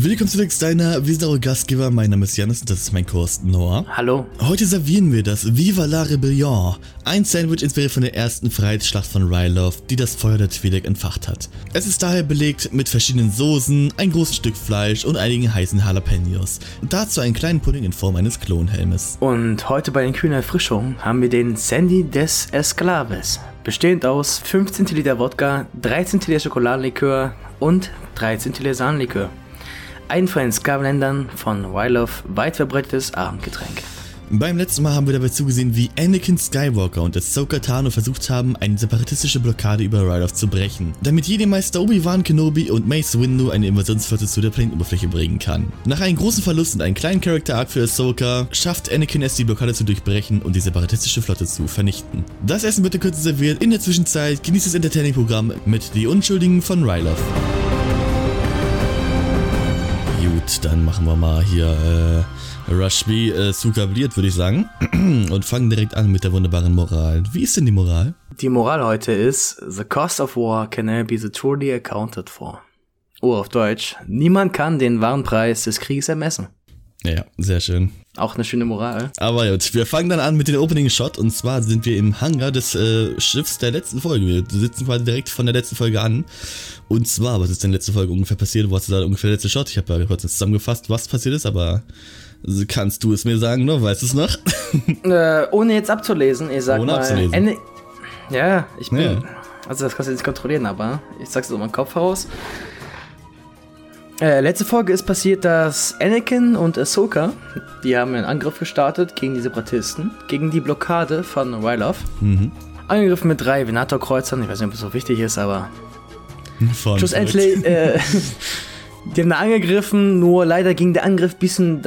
Willkommen zu deiner wir sind eure Gastgeber. Mein Name ist Janis und das ist mein Kurs Noah. Hallo. Heute servieren wir das Viva la Rebellion. Ein Sandwich inspiriert von der ersten Freiheitsschlacht von Ryloth, die das Feuer der Twi'lek entfacht hat. Es ist daher belegt mit verschiedenen Soßen, ein großes Stück Fleisch und einigen heißen Jalapenos. Dazu einen kleinen Pudding in Form eines Klonhelmes. Und heute bei den kühlen Erfrischungen haben wir den Sandy des Esclaves. Bestehend aus 15 Liter Wodka, 13 Liter Schokoladenlikör und 13 Liter Sahnenlikör. Ein von den Sklavenländern von Wylof weit verbreitetes Abendgetränk. Beim letzten Mal haben wir dabei zugesehen, wie Anakin Skywalker und Ahsoka Tano versucht haben, eine separatistische Blockade über Ryloth zu brechen, damit jede Meister Obi-Wan Kenobi und Mace Windu eine Invasionsflotte zu der Planetoberfläche bringen kann. Nach einem großen Verlust und einem kleinen Character-Arc für Ahsoka, schafft Anakin es, die Blockade zu durchbrechen und die separatistische Flotte zu vernichten. Das Essen wird Kürze serviert, in der Zwischenzeit genießt das Entertaining-Programm mit Die Unschuldigen von Ryloth. Gut, dann machen wir mal hier äh, Rushby äh, sukabliert, würde ich sagen. Und fangen direkt an mit der wunderbaren Moral. Wie ist denn die Moral? Die Moral heute ist, the cost of war can never be truly accounted for. Oh, auf Deutsch. Niemand kann den wahren Preis des Krieges ermessen. Ja, sehr schön. Auch eine schöne Moral. Aber gut, wir fangen dann an mit dem Opening Shot und zwar sind wir im Hangar des äh, Schiffs der letzten Folge. Wir sitzen quasi direkt von der letzten Folge an. Und zwar, was ist denn letzte Folge ungefähr passiert? Wo hast du da ungefähr der letzte Shot? Ich habe ja kurz zusammengefasst, was passiert ist, aber kannst du es mir sagen, ne? Weißt du es noch? äh, ohne jetzt abzulesen, ich sag ohne mal. Abzulesen. Ende ja, ich bin. Ja. Also das kannst du nicht kontrollieren, aber ich sag's aus meinem Kopf heraus. Äh, letzte Folge ist passiert, dass Anakin und Ahsoka, die haben einen Angriff gestartet gegen die Separatisten, gegen die Blockade von Ryloth. Mhm. Angegriffen mit drei Venator-Kreuzern, ich weiß nicht, ob es so wichtig ist, aber Von schlussendlich, äh, die haben da angegriffen, nur leider ging der Angriff ein bisschen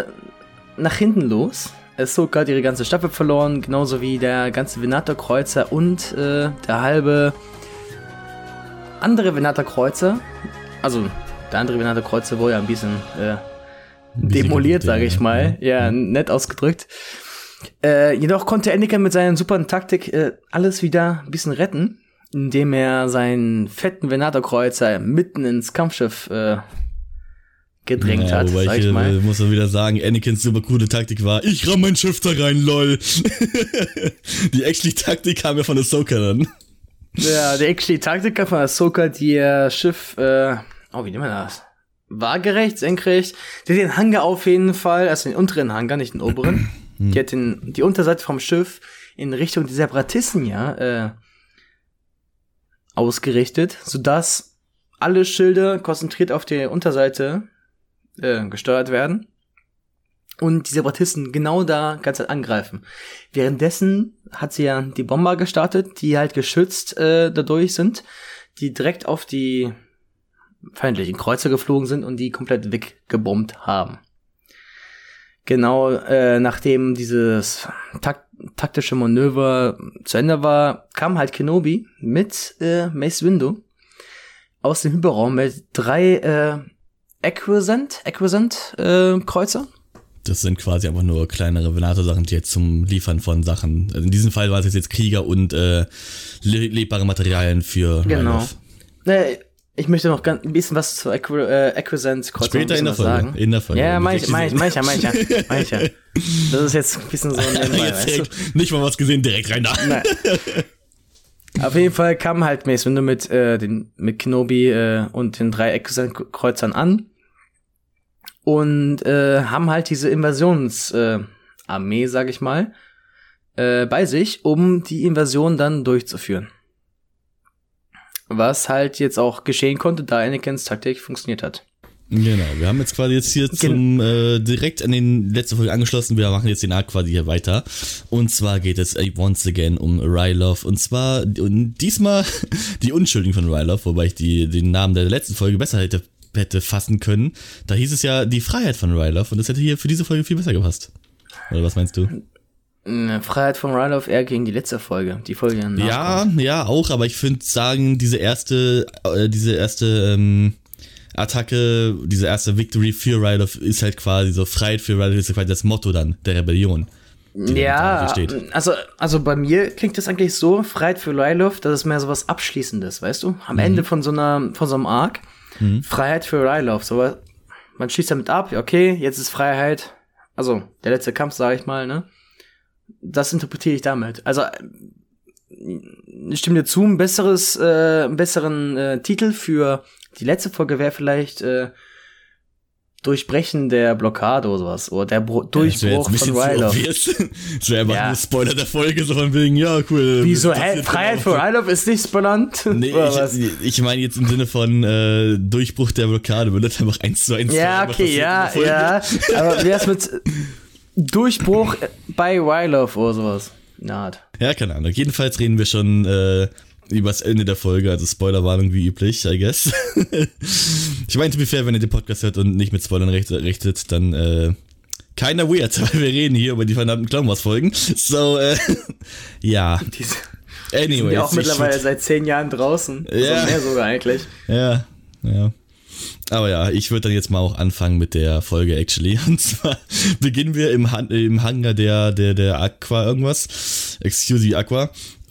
nach hinten los. Ahsoka hat ihre ganze Staffel verloren, genauso wie der ganze Venator-Kreuzer und äh, der halbe andere Venator-Kreuzer. Also, der andere Venator-Kreuzer wurde ja ein bisschen äh, demoliert, sage ja. ich mal. Ja, nett ausgedrückt. Äh, jedoch konnte Anakin mit seiner super Taktik äh, alles wieder ein bisschen retten, indem er seinen fetten Venator-Kreuzer mitten ins Kampfschiff äh, gedrängt ja, hat, wobei sag ich, ich mal. äh, muss man wieder sagen, Anakins super coole Taktik war, ich ramm mein Schiff da rein, lol. die actually Taktik kam ja von Ahsoka dann. Ja, der actually Taktiker von Ahsoka, die ihr Schiff, äh, oh, wie nennt man das? Waagerecht, senkrecht. Die hat den Hangar auf jeden Fall, also den unteren Hangar, nicht den oberen. die hat den, die Unterseite vom Schiff in Richtung der Separatisten, ja, äh, ausgerichtet, sodass alle Schilde konzentriert auf der Unterseite äh, gesteuert werden und die Separatisten genau da ganz Zeit angreifen. Währenddessen hat sie ja die Bomber gestartet, die halt geschützt äh, dadurch sind, die direkt auf die feindlichen Kreuzer geflogen sind und die komplett weggebombt haben. Genau, äh, nachdem dieses tak taktische Manöver zu Ende war, kam halt Kenobi mit äh, Mace Windu aus dem Hyperraum mit drei äh, Acquisant, Acquisant äh, Kreuzer. Das sind quasi einfach nur kleinere Venator-Sachen, die jetzt zum Liefern von Sachen. Also in diesem Fall war es jetzt Krieger und äh, le lebbare Materialien für Genau. Äh, ich möchte noch ganz, ein bisschen was zu Acqu äh, Acquisant Kreuzern Später in der Folge. sagen. In der Folge. Ja, ich, ja, mein ich ja. Das ist jetzt ein bisschen so nebenbei, Jetzt weißt du? direkt, nicht mal was gesehen, direkt rein da. Nein. Auf jeden Fall kam halt Mace Windu mit, äh, den, mit Kenobi äh, und den drei Acquisant-Kreuzern an und äh, haben halt diese Invasionsarmee, äh, Armee, sag ich mal, äh, bei sich, um die Invasion dann durchzuführen. Was halt jetzt auch geschehen konnte, da Anakins Taktik funktioniert hat. Genau, wir haben jetzt quasi jetzt hier zum äh, direkt an den letzten Folge angeschlossen. Wir machen jetzt den Arc quasi hier weiter. Und zwar geht es äh, once again um Ryloth. Und zwar und diesmal die Unschuldigen von Ryloth, wobei ich die, den Namen der letzten Folge besser hätte, hätte fassen können. Da hieß es ja die Freiheit von Ryloth und das hätte hier für diese Folge viel besser gepasst. Oder was meinst du? Freiheit von Ryloth eher gegen die letzte Folge, die Folge danach Ja, kommt. ja, auch, aber ich finde sagen, diese erste, äh, diese erste ähm, Attacke, diese erste Victory für Ryloth ist halt quasi so Freiheit für Ryloth ist quasi das Motto dann der Rebellion. Ja, also, also bei mir klingt das eigentlich so, Freiheit für Ryloth, das ist mehr so was Abschließendes, weißt du? Am Mhm. Ende von so einer, von so einem Arc, Freiheit für Ryloth, sowas, man schließt damit ab, okay, jetzt ist Freiheit. Also, der letzte Kampf, sage ich mal, ne? Das interpretiere ich damit. Also, ich stimme dir zu, ein besseres, äh, einen besseren äh, Titel für die letzte Folge wäre vielleicht äh, Durchbrechen der Blockade oder sowas. Oder der Bro Durchbruch ja, von Ryloff. Das wäre einfach ja. nur Spoiler der Folge, so von wegen, ja, cool. Wieso, hä? Freiheit für Ryloff ist nicht spoilernd? Nee, ich, ich meine jetzt im Sinne von äh, Durchbruch der Blockade, würde das einfach eins zu eins Ja, okay, ja, ja. Aber wär's mit Durchbruch bei Ryloff oder sowas? Naht. Ja, keine Ahnung. Jedenfalls reden wir schon äh, übers Ende der Folge, also Spoilerwarnung wie üblich, I guess. ich meine, to be fair, wenn ihr den Podcast hört und nicht mit Spoilern richtet, dann äh, keiner weird, weil wir reden hier über die verdammten Clown Wars Folgen. So, äh, ja. Diese Anyway. Sind ja auch mittlerweile seit zehn Jahren draußen. Ja. Also mehr sogar eigentlich. Ja, ja. Aber ja, ich würde dann jetzt mal auch anfangen mit der Folge actually. Und zwar beginnen wir im, Han im Hangar der, der, der Aqua irgendwas. Excuse me, Aqua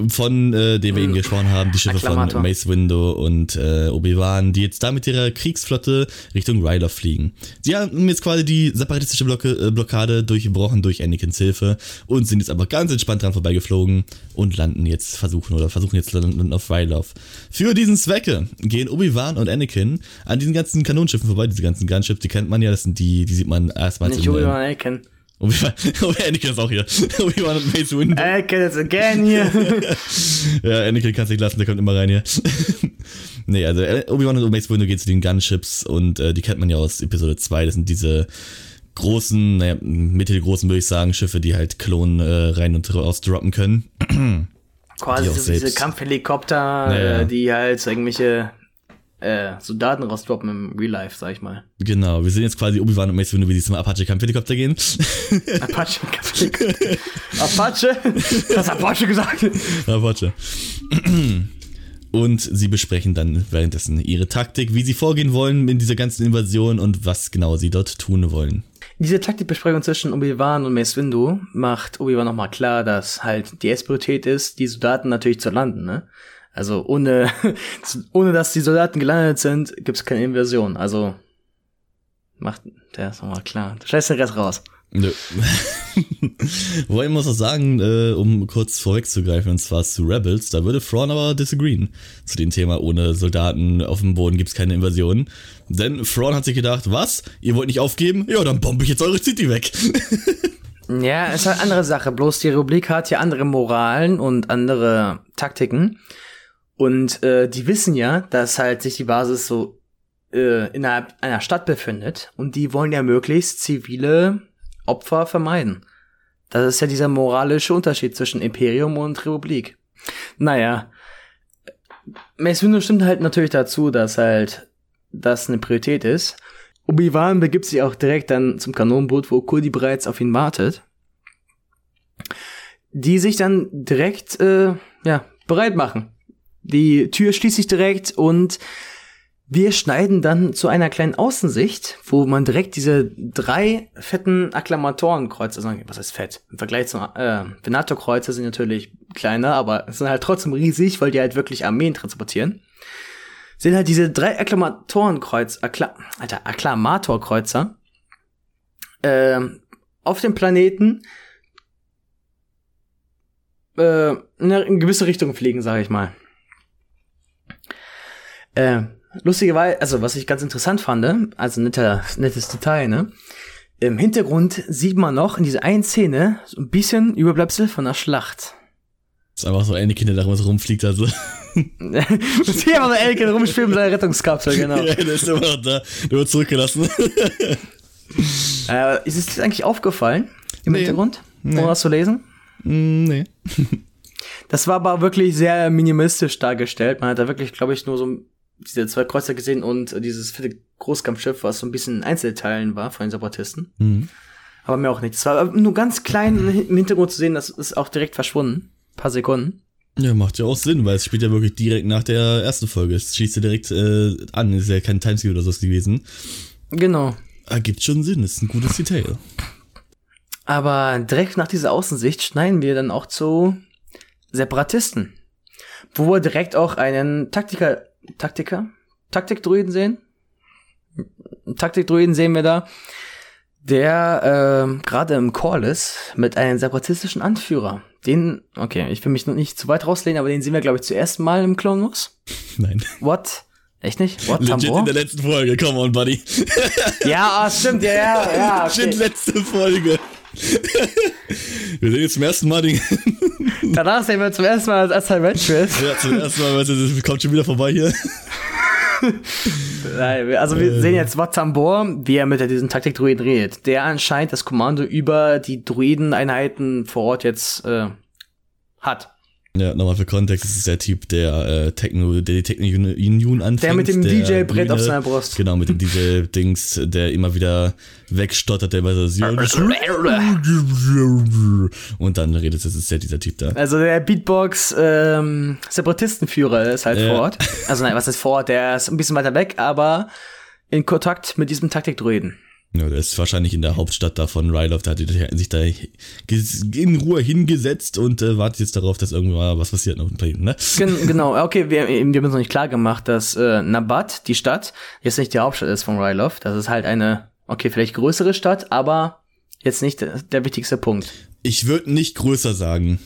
von äh, dem wir eben gesprochen haben, die Schiffe von Mace Window und äh, Obi-Wan, die jetzt da mit ihrer Kriegsflotte Richtung Ryder fliegen. Sie haben jetzt quasi die separatistische Blocke, äh, Blockade durchgebrochen durch Anakins Hilfe und sind jetzt einfach ganz entspannt dran vorbeigeflogen und landen jetzt, versuchen oder versuchen jetzt landen auf Ryloth. Für diesen Zwecke gehen Obi-Wan und Anakin an diesen ganzen Kanonschiffen vorbei, diese ganzen Gunships, die kennt man ja, das sind die, die sieht man erstmal. Nicht Obi-Wan, Anakin. Obi-Wan, oh, Anakin ist auch hier. Obi-Wan und Mace Windu. Anakin is again hier. ja, Anakin kann es nicht lassen, der kommt immer rein hier. nee, also äh, Obi-Wan und Mace Windu gehen zu den Gunships und äh, die kennt man ja aus Episode 2. Das sind diese großen, naja, mittelgroßen würde ich sagen, Schiffe, die halt Klonen äh, rein und raus droppen können. Quasi die so diese Kampfhelikopter, naja. äh, die halt irgendwelche äh, Soldaten rausdroppen im Real Life, sag ich mal. Genau, wir sind jetzt quasi Obi-Wan und Mace Windu, wie sie zum Apache-Kampfhelikopter gehen. Apache-Kampfhelikopter. Apache? Was hast Apache gesagt? Apache. Und sie besprechen dann währenddessen ihre Taktik, wie sie vorgehen wollen in dieser ganzen Invasion und was genau sie dort tun wollen. Diese Taktikbesprechung zwischen Obi-Wan und Mace Windu macht Obi-Wan nochmal klar, dass halt die Esperität ist, die Soldaten natürlich zu landen, ne? Also ohne, ohne dass die Soldaten gelandet sind, gibt's keine Invasion. Also macht der ist nochmal klar. Du scheißt den Rest raus. Nö. Wobei ich muss auch sagen, äh, um kurz vorwegzugreifen, und zwar zu Rebels, da würde Thrawn aber disagreeen zu dem Thema, ohne Soldaten auf dem Boden gibt's keine Invasion. Denn Thrawn hat sich gedacht, was? Ihr wollt nicht aufgeben? Ja, dann bombe ich jetzt eure City weg. ja, ist halt andere Sache. Bloß die Republik hat ja andere Moralen und andere Taktiken. Und äh, die wissen ja, dass halt sich die Basis so äh, innerhalb einer Stadt befindet und die wollen ja möglichst zivile Opfer vermeiden. Das ist ja dieser moralische Unterschied zwischen Imperium und Republik. Naja, Mace Windu stimmt halt natürlich dazu, dass halt das eine Priorität ist. Obi-Wan begibt sich auch direkt dann zum Kanonenboot, wo Kuldi bereits auf ihn wartet. Die sich dann direkt, äh, ja, bereit machen. Die Tür schließt sich direkt und wir schneiden dann zu einer kleinen Außensicht, wo man direkt diese drei fetten Akklamatorenkreuze, sagen, was heißt fett? Im Vergleich zum äh, Venator-Kreuze sind natürlich kleiner, aber sind halt trotzdem riesig, weil die halt wirklich Armeen transportieren. Sind halt diese drei Akklamatorenkreuz, Akkla Alter, Akklamatorkreuzer äh, auf dem Planeten äh, in eine gewisse Richtung fliegen, sage ich mal. Äh, lustigerweise, also was ich ganz interessant fand, also netter, nettes Detail, ne? Im Hintergrund sieht man noch in dieser einen Szene so ein bisschen Überbleibsel von der Schlacht. Das ist einfach so eine Kinder, da was rumfliegt, also. siehst einfach so Anakin rumspielen mit seiner Rettungskapsel, genau. ja, der ist immer noch da. Der wird zurückgelassen. äh, ist es dir eigentlich aufgefallen im nee. Hintergrund? Nee. Um was zu lesen? Mm, nee. das war aber wirklich sehr minimalistisch dargestellt. Man hat da wirklich, glaube ich, nur so diese zwei Kreuzer gesehen und dieses fette Großkampfschiff, was so ein bisschen in Einzelteilen war von den Separatisten. Mhm. Aber mir auch nicht. Es war nur ganz klein im Hintergrund zu sehen, das ist auch direkt verschwunden. Ein paar Sekunden. Ja, macht ja auch Sinn, weil es spielt ja wirklich direkt nach der ersten Folge. Es schießt ja direkt äh, an, ist ja kein Timeskip oder so gewesen. Genau. Ergibt schon Sinn, ist ein gutes Detail. Aber direkt nach dieser Außensicht schneiden wir dann auch zu Separatisten. Wo wir direkt auch einen Taktiker Taktiker? Taktikdruiden sehen? Taktikdruiden sehen wir da, der äh, gerade im Call ist mit einem separatistischen Anführer. Den, okay, ich will mich noch nicht zu weit rauslehnen, aber den sehen wir, glaube ich, zuerst mal im Clone Wars. Nein. What? Echt nicht? What? Legit Tambor? in der letzten Folge, come on, buddy. Ja, ah, stimmt, ja, ja, ja. Legit Okay. letzte Folge. Wir sehen jetzt zum ersten Mal den. Danach sehen wir zum ersten Mal als Ventress. ja, zum ersten Mal, das kommt schon wieder vorbei hier. Nein, Also wir sehen jetzt Wat Tambor, wie er mit diesen Taktikdruiden redet. Der anscheinend das Kommando über die Druideneinheiten vor Ort jetzt äh, hat. Ja, nochmal für Kontext, das ist der Typ, der äh, Techno, der die Techno-Union anfängt. Der mit dem DJ-Brett auf seiner Brust. Genau, mit dem DJ-Dings, der immer wieder wegstottert, der immer so und dann redet es, ist ja dieser Typ da. Also der Beatbox ähm, Separatistenführer ist halt Ja. vor Ort. Also nein, was ist vor Ort? Der ist ein bisschen weiter weg, aber in Kontakt mit diesem Taktikdruiden. Ja, der ist wahrscheinlich in der Hauptstadt da von Ryloth, der hat sich da in Ruhe hingesetzt und äh, wartet jetzt darauf, dass irgendwann was passiert noch bei ihm, ne? Gen genau, okay, wir, wir haben uns noch nicht klar gemacht, dass äh, Nabat, die Stadt, jetzt nicht die Hauptstadt ist von Ryloth. Das ist halt eine, okay, vielleicht größere Stadt, aber jetzt nicht der, der wichtigste Punkt. Ich würde nicht größer sagen.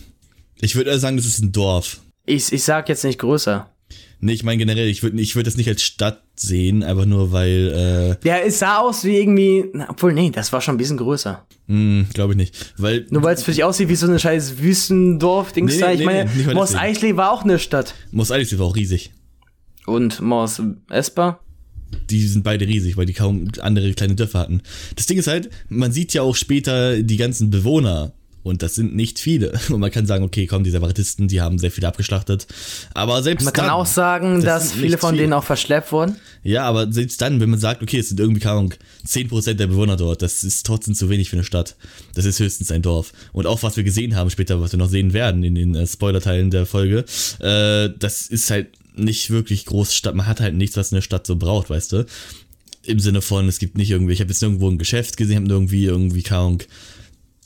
Ich würde eher sagen, das ist ein Dorf. Ich, ich sag jetzt nicht größer. Nee, ich meine generell, ich würde ich würd das nicht als Stadt sehen, einfach nur weil, Ja, es sah aus wie irgendwie, na, obwohl, nee, das war schon ein bisschen größer. äh, hm, glaube ich nicht. Weil, Nur weil es für dich aussieht wie so eine scheiß Wüstendorf-Dings Nee, da. Ich nee, meine, nee, Mos. Eisley war auch eine Stadt. Mos Eisley war auch riesig. Und Mos Espa? Die sind beide riesig, weil die kaum andere kleine Dörfer hatten. Das Ding ist halt, man sieht ja auch später die ganzen Bewohner. Und das sind nicht viele. Und man kann sagen, okay, komm, die Separatisten, die haben sehr viele abgeschlachtet. Aber selbst Man kann dann, auch sagen, das dass viele von viele. denen auch verschleppt wurden. Ja, aber selbst dann, wenn man sagt, okay, es sind irgendwie, keine Ahnung, 10% der Bewohner dort, das ist trotzdem zu wenig für eine Stadt. Das ist höchstens ein Dorf. Und auch was wir gesehen haben später, was wir noch sehen werden in den äh, Spoilerteilen der Folge, äh, das ist halt nicht wirklich Großstadt. Man hat halt nichts, was eine Stadt so braucht, weißt du? Im Sinne von, es gibt nicht irgendwie, ich habe jetzt irgendwo ein Geschäft gesehen, habe irgendwie, irgendwie, keine Ahnung,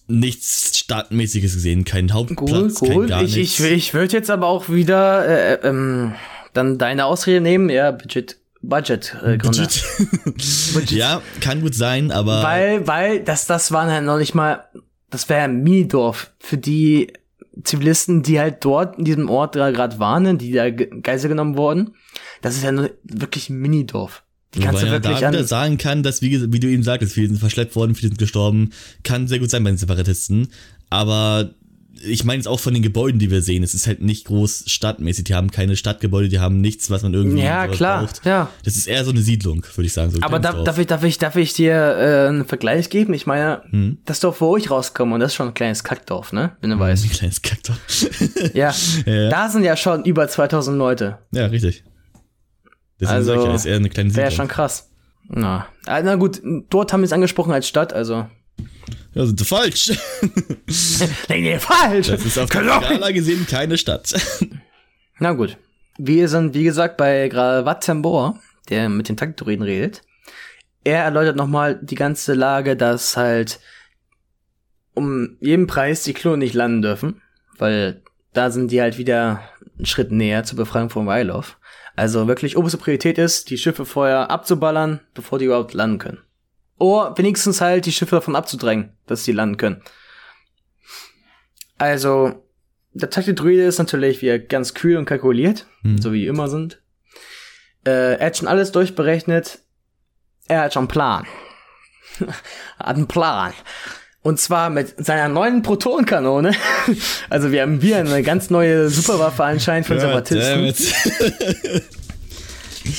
nichts Stadtmäßiges gesehen, keinen Hauptplatz, Cool, cool. kein gar Ich, nichts. ich, ich würde jetzt aber auch wieder äh, äh, ähm, dann deine Ausrede nehmen, ja, Budget, Budget äh, Gründe. Budget. ja, kann gut sein, aber Weil, weil, das, das waren halt noch nicht mal, das wäre ein Minidorf für die Zivilisten, die halt dort in diesem Ort da gerade waren, die da ge- Geisel genommen wurden. Das ist ja nur wirklich ein Minidorf. Die kannst Wobei du man wirklich da wieder an. sagen kann, dass, wie, wie du eben sagtest, viele sind verschleppt worden, viele sind gestorben. Kann sehr gut sein bei den Separatisten. Aber ich meine jetzt auch von den Gebäuden, die wir sehen. Es ist halt nicht groß stadtmäßig. Die haben keine Stadtgebäude, die haben nichts, was man irgendwie Ja, klar, braucht. ja. Das ist eher so eine Siedlung, würde ich sagen. So Aber da, Dorf. darf, ich, darf, ich, darf ich dir äh, einen Vergleich geben? Ich meine, Hm. das Dorf, wo ich rauskomme, und das ist schon ein kleines Kackdorf, ne? Wenn du weißt. Ein kleines Kaktor. Ja. Ja. Da sind ja schon über 2000 Leute. ja, richtig. Deswegen Also, sag ich ja, ist eher eine kleine Wäre Siedlung. schon krass. Na. Ah, na gut, dort haben wir es angesprochen als Stadt, also. Ja, sind sie falsch. Nee, nee, falsch! Das ist auf der. Skala gesehen keine Stadt. Na gut. Wir sind, wie gesagt, bei gerade Wattembor, der mit den Taktoriden redet. Er erläutert nochmal die ganze Lage, dass halt um jeden Preis die Klone nicht landen dürfen, weil da sind die halt wieder einen Schritt näher zur Befreiung von Wylov. Also wirklich oberste Priorität ist, die Schiffe vorher abzuballern, bevor die überhaupt landen können. Oder wenigstens halt die Schiffe davon abzudrängen, dass sie landen können. Also, der Taktikdruide ist natürlich wieder ganz kühl und kalkuliert, Hm. so wie die immer sind. Äh, er hat schon alles durchberechnet. Er hat schon einen Plan. er hat einen Plan. Und zwar mit seiner neuen Protonkanone. also wir haben wieder eine ganz neue Superwaffe anscheinend von. Goddammit.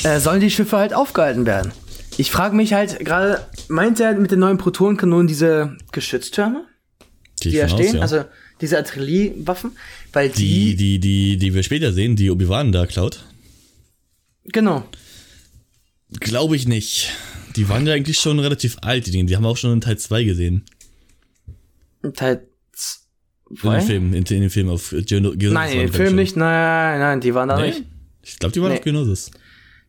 Äh, sollen die Schiffe halt aufgehalten werden. Ich frage mich halt gerade, meint er mit den neuen Protonenkanonen diese Geschütztürme, die ich da von aus, stehen? ja. Also diese Artilleriewaffen? Weil die, die, die, die, die wir später sehen, die Obi-Wan da klaut. genau. Glaube ich nicht. Die waren ja eigentlich schon relativ alt, die Dinge. Die haben wir auch schon in Teil 2 gesehen. Teil In dem Film, in, in dem Film auf Geno Geonosis. Nein, glaub Film ich, nicht, nein, nein, die waren da schon. nicht. Nee? Ich glaube, die waren Nee. auf Geonosis.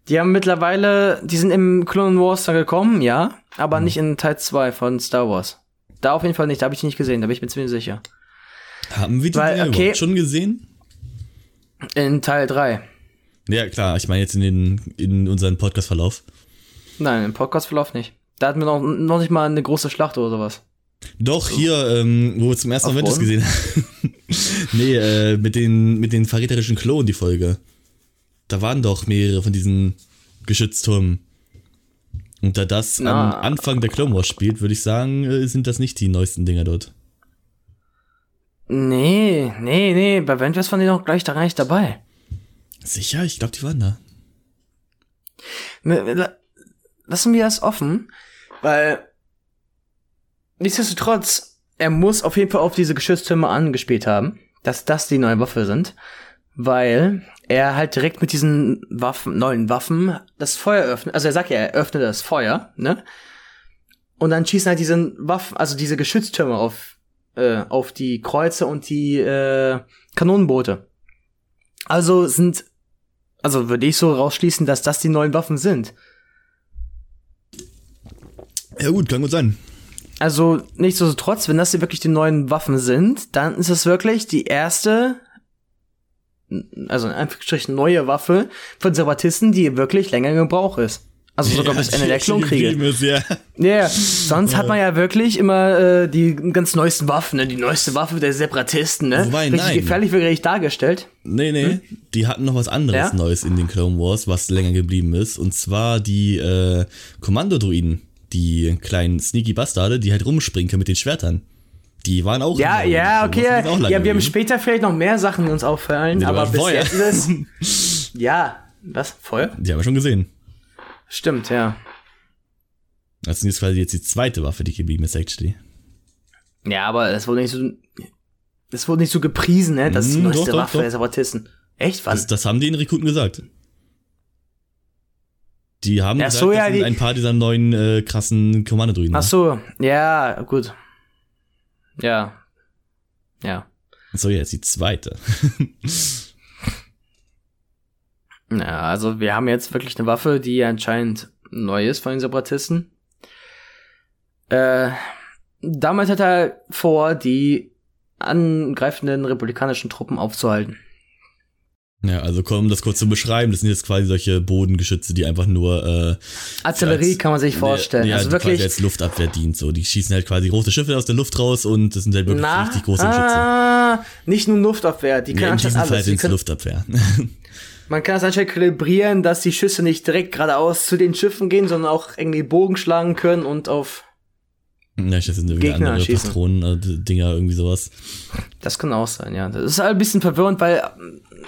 Die haben mittlerweile, die sind im Clone Wars da gekommen, ja, aber Hm. nicht in Teil 2 von Star Wars. Da auf jeden Fall nicht, da habe ich die nicht gesehen, da bin ich mir ziemlich sicher. Haben wir die Weil, okay. schon gesehen? In Teil 3. Ja, klar, ich meine jetzt in, den, in unseren Podcast-Verlauf. Nein, im Podcast-Verlauf nicht. Da hatten wir noch, noch nicht mal eine große Schlacht oder sowas. Doch, hier, ähm, wo wir zum ersten Mal Avengers gesehen haben. nee, äh, mit den, mit den verräterischen Klonen, die Folge. Da waren doch mehrere von diesen Geschützturmen. Und da das Na. am Anfang der Clone Wars spielt, würde ich sagen, äh, sind das nicht die neuesten Dinger dort. Nee, nee, nee, bei Avengers waren die noch gleich da gar nicht dabei. Sicher? Ich glaube, die waren da. La- Lassen wir das offen, weil nichtsdestotrotz, er muss auf jeden Fall auf diese Geschütztürme angespielt haben, dass das die neue Waffe sind, weil er halt direkt mit diesen Waffen, neuen Waffen das Feuer öffnet. Also er sagt ja, er öffnet das Feuer, ne? Und dann schießen halt diese Waffen, also diese Geschütztürme auf, äh, auf die Kreuzer und die äh, Kanonenboote. Also sind, also würde ich so rausschließen, dass das die neuen Waffen sind. Ja gut, kann gut sein. Also nichtsdestotrotz, wenn das hier wirklich die neuen Waffen sind, dann ist es wirklich die erste, also in Anführungsstrichen neue Waffe von Separatisten, die wirklich länger in Gebrauch ist. Also sogar bis Ende der Klonkriege. Ist, ja. Ja, yeah. sonst hat man ja wirklich immer äh, die ganz neuesten Waffen, ne? die neueste Waffe der Separatisten, ne? Wobei, Richtig nein. gefährlich wirklich dargestellt. Nee, nee, die hatten noch was anderes Hm? Ja? Neues in den Clone Wars, was länger geblieben ist. Und zwar die äh, Kommandodruiden, die kleinen sneaky Bastarde, die halt rumspringen können mit den Schwertern. Die waren auch Ja, ja, okay. Ja, wir haben später vielleicht noch mehr Sachen, die uns auffallen, Nee, aber bis Feuer. jetzt ist es. ja, was? Feuer? Die haben wir schon gesehen. Stimmt, ja. Das ist quasi jetzt die zweite Waffe, die geblieben ist, actually. Ja, aber es wurde nicht so. Es wurde nicht so gepriesen, ne? Das ist die Mm, neueste doch, doch, Waffe doch. der Separatisten. Echt? Wann? Das, das haben die in Rekruten gesagt. Die haben Ja, gesagt, so, das ja, sind die- ein paar dieser neuen äh, krassen Kommandodruiden. Ach so, ja, gut. Ja. Ja. So, jetzt die zweite. Ja, also wir haben jetzt wirklich eine Waffe, die anscheinend neu ist von den Separatisten. Äh, damals hat er vor, die angreifenden republikanischen Truppen aufzuhalten. Ja, also komm, um das kurz zu beschreiben, das sind jetzt quasi solche Bodengeschütze, die einfach nur äh, Artillerie als- kann man sich vorstellen. Ja, also wirklich. als Luftabwehr dient. So, die schießen halt quasi große Schiffe aus der Luft raus und das sind halt wirklich Na, richtig große Geschütze. ah, nicht nur Luftabwehr, die Ja, können anscheinend Fall alles. Die sind es können, Luftabwehr. man kann es anscheinend kalibrieren, dass die Schüsse nicht direkt geradeaus zu den Schiffen gehen, sondern auch irgendwie Bogen schlagen können und auf. ja, das sind irgendwie Gegner andere schießen. Patronen, äh, Dinger, irgendwie sowas. Das kann auch sein, ja. Das ist halt ein bisschen verwirrend, weil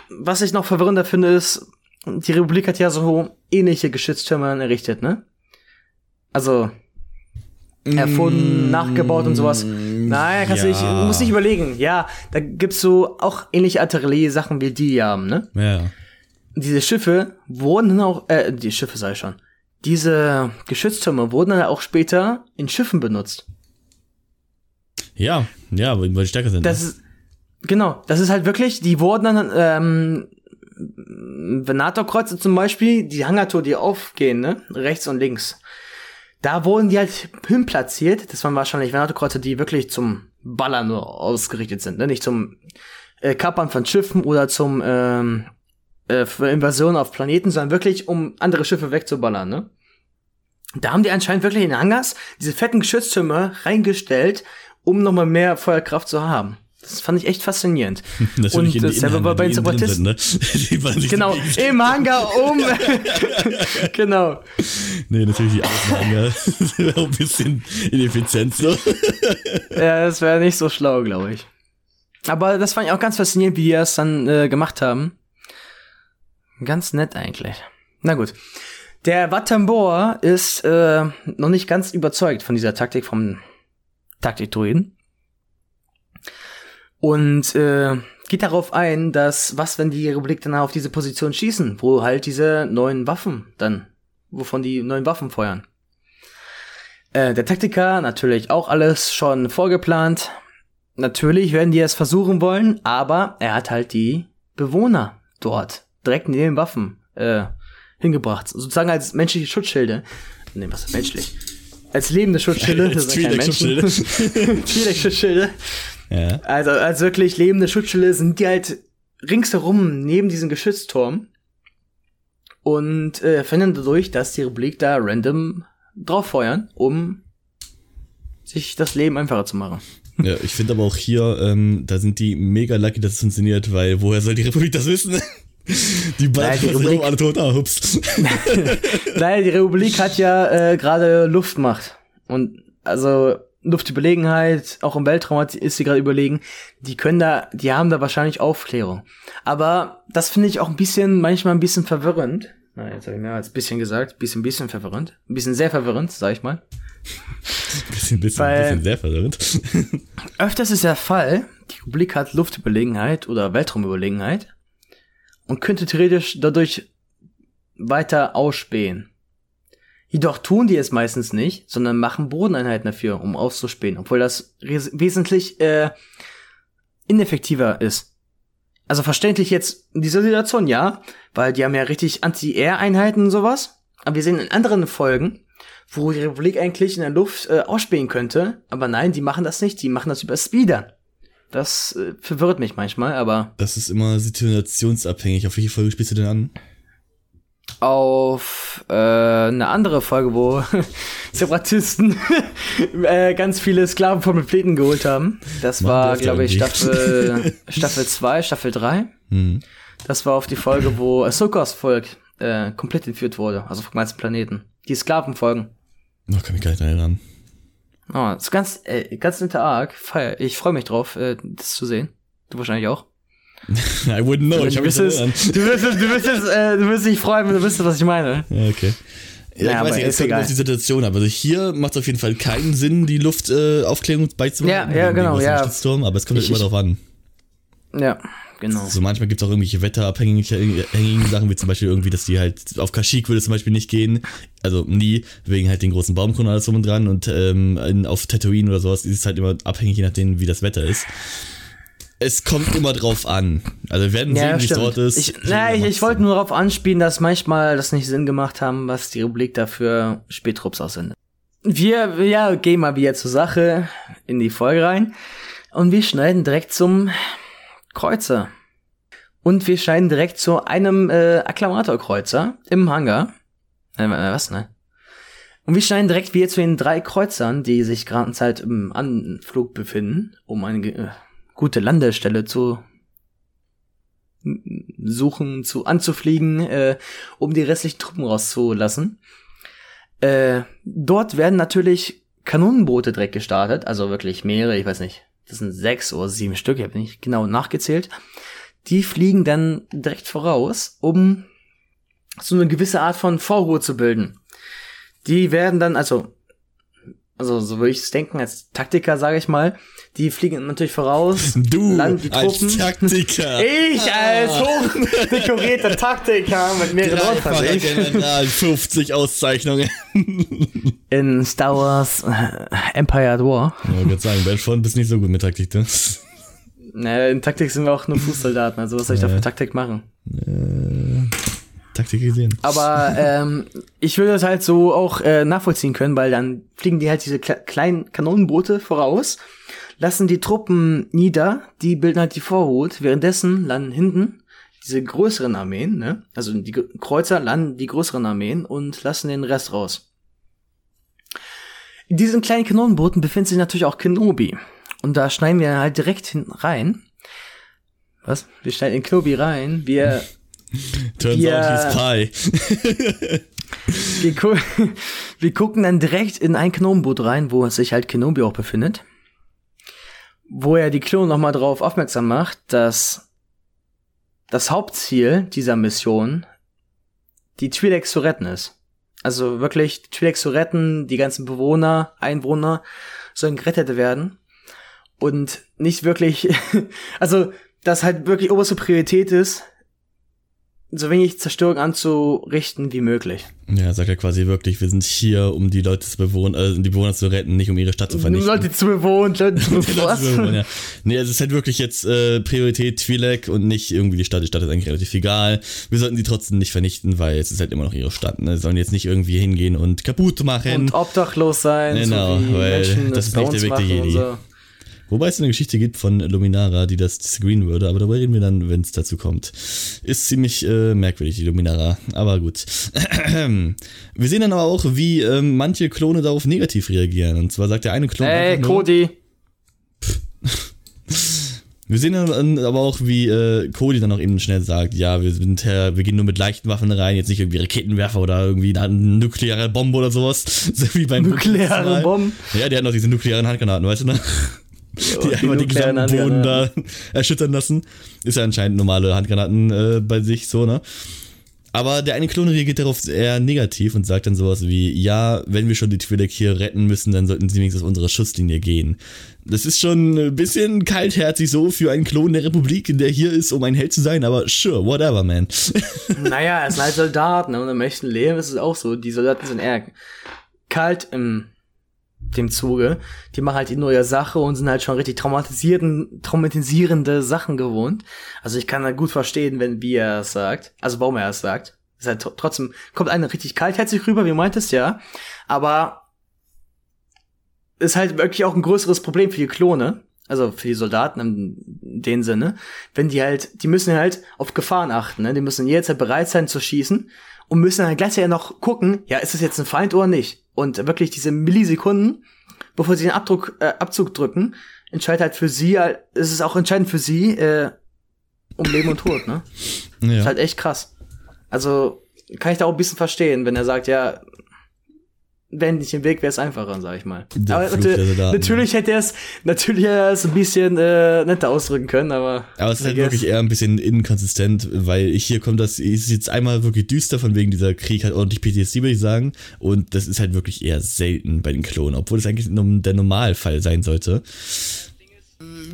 was ich noch verwirrender finde, ist, die Republik hat ja so ähnliche Geschütztürme errichtet, ne? Also erfunden, nachgebaut und sowas. Nein, kannst du nicht, ja. musst nicht überlegen. Ja, da gibt's so auch ähnliche Artillerie-Sachen wie die haben, ne? Ja, diese Schiffe wurden dann auch, äh, die Schiffe sei schon, diese Geschütztürme wurden dann auch später in Schiffen benutzt. ja, ja, weil die stärker sind. Das ist, genau, das ist halt wirklich, die wurden dann, ähm, Venator-Kreuze zum Beispiel, die Hangartour, die aufgehen, ne, rechts und links. Da wurden die halt hinplatziert. Das waren wahrscheinlich Venator-Kreuze, die wirklich zum Ballern nur ausgerichtet sind, ne, nicht zum äh, Kappern von Schiffen oder zum ähm, äh, Invasion auf Planeten, sondern wirklich um andere Schiffe wegzuballern, ne? Da haben die anscheinend wirklich in Hangars diese fetten Geschütztürme reingestellt, um nochmal mehr Feuerkraft zu haben. Das fand ich echt faszinierend. Natürlich und die dasselbe war bei den Separatisten. ne? Genau, im Hangar um. genau. Nee, natürlich die wäre auch ein bisschen ineffizient so. Ja, das wäre nicht so schlau, glaube ich. Aber das fand ich auch ganz faszinierend, wie die das dann äh, gemacht haben. Ganz nett eigentlich. Na gut. Der Watambor ist äh, noch nicht ganz überzeugt von dieser Taktik vom Taktikdruiden. Und äh, geht darauf ein, dass was, wenn die Republik dann auf diese Position schießen, wo halt diese neuen Waffen dann, wovon die neuen Waffen feuern. Äh, der Taktiker natürlich auch alles schon vorgeplant. Natürlich werden die es versuchen wollen, aber er hat halt die Bewohner dort direkt neben den Waffen äh, hingebracht. Sozusagen als menschliche Schutzschilde. Nee, was ist menschlich? Als lebende Schutzschilde. Als. Twi'lek-Schutzschilde. Twi'lek-Schutzschilde. Ja. Also als wirklich lebende Schutzschilde sind die halt ringsherum neben diesem Geschützturm. und äh, verhindern dadurch, dass die Republik da random drauf feuern, um sich das Leben einfacher zu machen. Ja, ich finde aber auch hier, ähm, da sind die mega lucky, dass es funktioniert, weil woher soll die Republik das wissen? Die Naja, die beiden Republik- alle tot, ah, hups. Naja, die Republik hat ja äh, gerade Luftmacht. Und also Luftüberlegenheit, auch im Weltraum hat, ist sie gerade überlegen. Die können da, die haben da wahrscheinlich Aufklärung. Aber das finde ich auch ein bisschen, manchmal ein bisschen verwirrend. Na, jetzt habe ich mehr als bisschen gesagt. Bisschen, bisschen verwirrend. Ein bisschen sehr verwirrend, sag ich mal. Bisschen, bisschen, Weil- bisschen sehr verwirrend. Öfters ist der Fall, die Republik hat Luftüberlegenheit oder Weltraumüberlegenheit und könnte theoretisch dadurch weiter ausspähen. Jedoch tun die es meistens nicht, sondern machen Bodeneinheiten dafür, um auszuspähen, obwohl das wesentlich äh, ineffektiver ist. Also verständlich jetzt in dieser Situation, ja, weil die haben ja richtig Anti-Air-Einheiten und sowas. Aber wir sehen in anderen Folgen, wo die Republik eigentlich in der Luft äh, ausspähen könnte. Aber nein, die machen das nicht, die machen das über Speeder. Das äh, verwirrt mich manchmal, aber Das ist immer situationsabhängig. Auf welche Folge spielst du denn an? auf äh, eine andere Folge, wo Separatisten äh, ganz viele Sklaven vom Planeten geholt haben. Das Machen war, glaube ich. Staffel Staffel 2, Staffel 3. Hm. Das war auf die Folge, wo Ahsokas Volk äh, komplett entführt wurde, also vom ganzen Planeten. Die Sklavenfolgen. Oh, kann mich gar nicht erinnern. Oh, das ist ganz, äh, ganz netter Arc. Feier. Ich freue mich drauf, äh, das zu sehen. Du wahrscheinlich auch. I wouldn't know, ich du, wirst es, du, wirst es, du, wirst es, äh, du wirst dich freuen, wenn du wüsstest, was ich meine. Ja, okay. Ja, Ja, ich aber weiß nicht, ist es kommt auf die Situation ab. Also hier macht es auf jeden Fall keinen Sinn, die Luftaufklärung äh, beizubehalten. Ja, ja, genau, ja. Aber es kommt halt Ich- immer ich- drauf an. Ja, genau. So manchmal gibt es auch irgendwelche wetterabhängigen abhängigen Sachen, wie zum Beispiel irgendwie, dass die halt auf Kashyyyk würde zum Beispiel nicht gehen. Also nie, wegen halt den großen Baumkronen und alles drum und dran. Und ähm, in, auf Tatooine oder sowas ist es halt immer abhängig, je nachdem, wie das Wetter ist. Es kommt immer drauf an. Also wir werden sehen, wie es dort ist. Ich, na, ich, ich wollte nur darauf anspielen, dass manchmal das nicht Sinn gemacht haben, was die Republik dafür Spättrupps aussendet. Wir, ja, gehen mal wieder zur Sache in die Folge rein. Und wir schneiden direkt zum Kreuzer. Und wir schneiden direkt zu einem äh, Akklamatorkreuzer im Hangar. Äh, was, ne? Und wir schneiden direkt wieder zu den drei Kreuzern, die sich gerade Zeit im Anflug befinden, um eine äh, gute Landestelle zu suchen, zu anzufliegen, äh, um die restlichen Truppen rauszulassen. Äh, dort werden natürlich Kanonenboote direkt gestartet, also wirklich mehrere, ich weiß nicht, das sind sechs oder sieben Stück, ich habe nicht genau nachgezählt. Die fliegen dann direkt voraus, um so eine gewisse Art von Vorruhe zu bilden. Die werden dann, also, also so würde ich es denken, als Taktiker, sage ich mal, die fliegen natürlich voraus, Du landen die als Truppen. Taktiker. Ich als hochdekorierter Taktiker mit mehreren General, 50 Auszeichnungen. in Star Wars äh, Empire at War. Ja, ich würde sagen, Battlefront bist nicht so gut mit Taktik, ne? Naja, in Taktik sind wir auch nur Fußsoldaten, also was soll ich da für Taktik machen? Äh, Taktik gesehen. Aber ähm, ich würde das halt so auch äh, nachvollziehen können, weil dann fliegen die halt diese kle kleinen Kanonenboote voraus, lassen die Truppen nieder, die bilden halt die Vorhut, währenddessen landen hinten diese größeren Armeen, ne? Also die Ge- Kreuzer landen die größeren Armeen und lassen den Rest raus. In diesen kleinen Kanonenbooten befindet sich natürlich auch Kenobi. Und da schneiden wir halt direkt hinten rein. Was? Wir schneiden in Kenobi rein. Wir Turns Ja. out he's Pie. Wir, gu wir gucken dann direkt in ein Kanonenboot rein, wo sich halt Kenobi auch befindet. Wo er die Klone nochmal darauf aufmerksam macht, dass das Hauptziel dieser Mission die Twi'leks zu retten ist. Also wirklich Twi'leks zu retten, die ganzen Bewohner, Einwohner sollen gerettet werden. Und nicht wirklich, also dass halt wirklich oberste Priorität ist, so wenig Zerstörung anzurichten wie möglich. Ja, sagt er quasi wirklich, wir sind hier, um die Leute zu bewohnen, äh, die Bewohner zu retten, nicht um ihre Stadt zu vernichten. Leute zu bewohnen, Leute zu Die bewohnen, ja. Nee, also es ist halt wirklich jetzt äh, Priorität Twi'lek und nicht irgendwie die Stadt. Die Stadt ist eigentlich relativ egal. Wir sollten sie trotzdem nicht vernichten, weil es ist halt immer noch ihre Stadt. Ne? Sie sollen jetzt nicht irgendwie hingehen und kaputt machen. Und obdachlos sein, Genau, so weil das ist nicht der Weg der Jedi. so. Wobei es eine Geschichte gibt von Luminara, die das disagreeen würde, aber darüber reden wir dann, wenn es dazu kommt. Ist ziemlich äh, merkwürdig, die Luminara, aber gut. wir sehen dann aber auch, wie ähm, manche Klone darauf negativ reagieren. Und zwar sagt der eine Klon. Ey, Cody. Wir sehen dann aber auch, wie äh, Cody dann auch eben schnell sagt, ja, wir sind äh, wir gehen nur mit leichten Waffen rein, jetzt nicht irgendwie Raketenwerfer oder irgendwie eine nukleare Bombe oder sowas. So wie beim Nukleare Mal. Bomben. Ja, der hat noch diese nuklearen Handgranaten, weißt du noch? Die die einfach den gesamten Boden da erschüttern lassen. Ist ja anscheinend normale Handgranaten äh, bei sich so, ne? Aber der eine Klon reagiert darauf eher negativ und sagt dann sowas wie, ja, wenn wir schon die Twi'lek hier retten müssen, dann sollten sie wenigstens aus unserer Schusslinie gehen. Das ist schon ein bisschen kaltherzig so für einen Klon der Republik, der hier ist, um ein Held zu sein, aber sure, whatever, man. Naja, es sind halt Soldaten, ne? und im echten Leben ist es auch so. Die Soldaten sind eher kalt im dem Zuge. Die machen halt die neue Sache und sind halt schon richtig traumatisierten, traumatisierende Sachen gewohnt. Also ich kann da gut verstehen, wenn wie er es sagt. Also warum er es sagt. Ist halt tr- trotzdem, kommt einer richtig kaltherzig rüber, wie du meintest, ja. Aber ist halt wirklich auch ein größeres Problem für die Klone. Also für die Soldaten in dem Sinne. Wenn die halt, die müssen halt auf Gefahren achten, ne? Die müssen jederzeit bereit sein zu schießen und müssen dann gleichzeitig noch gucken, ja, ist das jetzt ein Feind oder nicht? Und wirklich diese Millisekunden, bevor sie den Abdruck, äh, Abzug drücken, entscheidet halt für sie, halt- ist es auch entscheidend für sie, äh, um Leben und Tod, ne? Ist Ja. halt echt krass. Also, kann ich da auch ein bisschen verstehen, wenn er sagt, ja, wenn nicht im Weg, wäre es einfacher, sag ich mal. Der aber natürlich hätte er es, natürlich hätte er es ein bisschen äh, netter ausdrücken können, aber. Aber es ist halt wirklich eher ein bisschen inkonsistent, weil hier kommt das, ist jetzt einmal wirklich düster, von wegen dieser Krieg hat ordentlich PTSD, würde ich sagen. Und das ist halt wirklich eher selten bei den Klonen, obwohl es eigentlich der Normalfall sein sollte.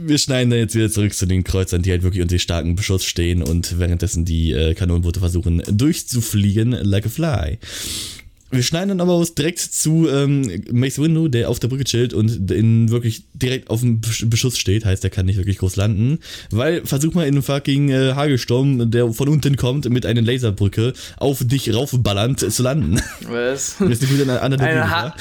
Wir schneiden dann jetzt wieder zurück zu den Kreuzern, die halt wirklich unter starken Beschuss stehen und währenddessen die äh, Kanonenboote versuchen durchzufliegen like a fly. Wir schneiden dann aber aus direkt zu ähm, Mace Windu, der auf der Brücke chillt und in wirklich direkt auf dem Besch- Beschuss steht, heißt, er kann nicht wirklich groß landen, weil versuch mal in einem fucking äh, Hagelsturm, der von unten kommt, mit einer Laserbrücke auf dich raufballernd zu landen. Was? Das ist eine gute Analogie. Ein ja? ha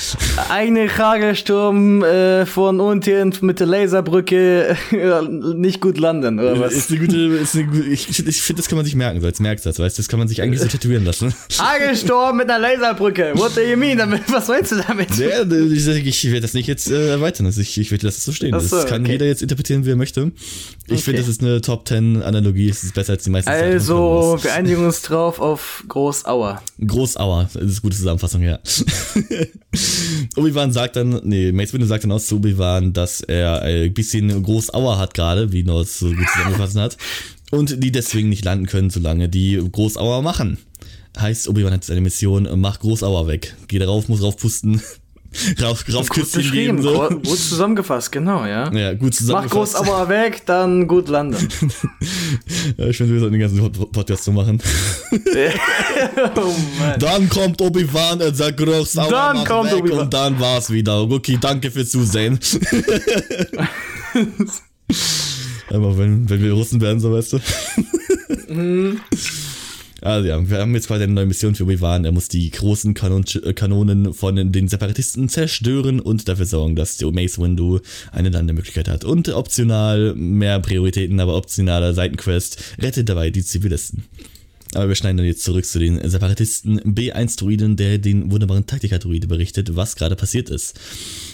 eigene Hagelsturm äh, von unten mit der Laserbrücke äh, nicht gut landen, oder was? Ist eine gute, ist eine gute ich, ich finde, das kann man sich merken, so als Merksatz, weißt du, das kann man sich eigentlich so tätowieren lassen. Hagelsturm mit einer Laserbrücke. What do you mean damit? Was meinst du damit? Ja, ich, ich werde das nicht jetzt äh, erweitern. Also ich, ich werde das so stehen. Ach Das so, kann okay. jeder jetzt interpretieren, wie er möchte. Ich Okay. finde, das ist eine Top 10 Analogie. Es ist besser als die meisten. Also, wir einigen uns drauf auf Großauer. Großauer. Das ist eine gute Zusammenfassung, ja. Obi-Wan sagt dann, nee, Mace Windu sagt dann aus zu Obi-Wan, dass er ein bisschen Großauer hat gerade, wie Norris so gut zusammengefasst hat. Und die deswegen nicht landen können, solange die Großauer machen. Heißt, Obi-Wan hat seine Mission, mach Großauer weg. Geh darauf, muss raufpusten. rauf, rauf beschrieben, geben, so. gut zusammengefasst, genau, ja. Ja, gut Mach zusammengefasst. Großauer weg, dann gut landen. Ja, ich finde, wir sollten den ganzen Pod- Podcast so machen. oh. Dann kommt Obi-Wan, er sagt Großauer, Dann mach kommt weg Obi-Wan. und dann war's wieder. Okay, danke fürs Zusehen. Aber wenn, wenn wir Russen werden, so weißt du. Mhm. Also ja, wir haben jetzt quasi eine neue Mission für Obi-Wan. Er muss die großen Kanon Kanonen von den Separatisten zerstören und dafür sorgen, dass der Mace Windu eine Landemöglichkeit hat. Und optional, mehr Prioritäten, aber optionaler Seitenquest, rettet dabei die Zivilisten. Aber wir schneiden dann jetzt zurück zu den Separatisten B1-Druiden, der den wunderbaren Taktiker-Druide berichtet, was gerade passiert ist.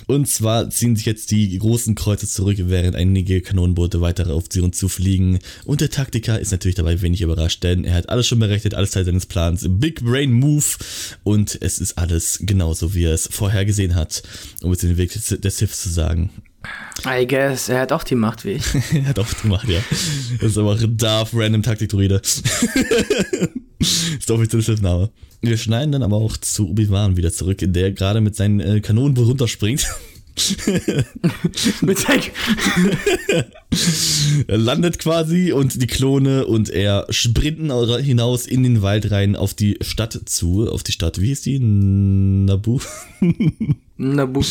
Und zwar ziehen sich jetzt die großen Kreuze zurück, während einige Kanonenboote weiter auf und zufliegen. Und der Taktiker ist natürlich dabei wenig überrascht, denn er hat alles schon berechnet, alles Teil seines Plans. Big Brain Move. Und es ist alles genauso, wie er es vorher gesehen hat, um es den Weg des Sith zu sagen. I guess, er hat auch die Macht wie ich. er hat auch gemacht, ja. Das ist aber auch Darth Random Taktik-Druide. ist der offizielle Schiffname. Wir schneiden dann aber auch zu Obi-Wan wieder zurück, der gerade mit seinen äh, Kanonenboot runterspringt. Mit seinem er landet quasi und die Klone und er sprinten au- hinaus in den Wald rein auf die Stadt zu. Auf die Stadt, wie hieß die? Nabu? Nabu.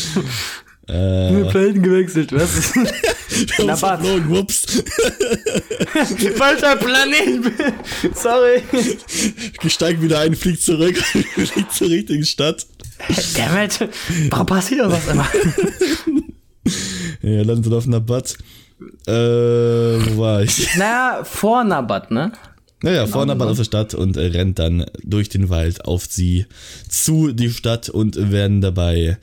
Äh, Planeten gewechselt, was? Nabat. verflogen, Whoops. Falscher Planet. Sorry. Steigt wieder ein, fliegt zurück, fliegt zur richtigen Stadt. Dammit. Warum passiert das immer? ja, landen sie auf Nabat. Äh, wo war ich? Naja, vor Nabat, ne? Naja, vor Nabat aus der Stadt und äh, rennt dann durch den Wald auf sie zu die Stadt und werden dabei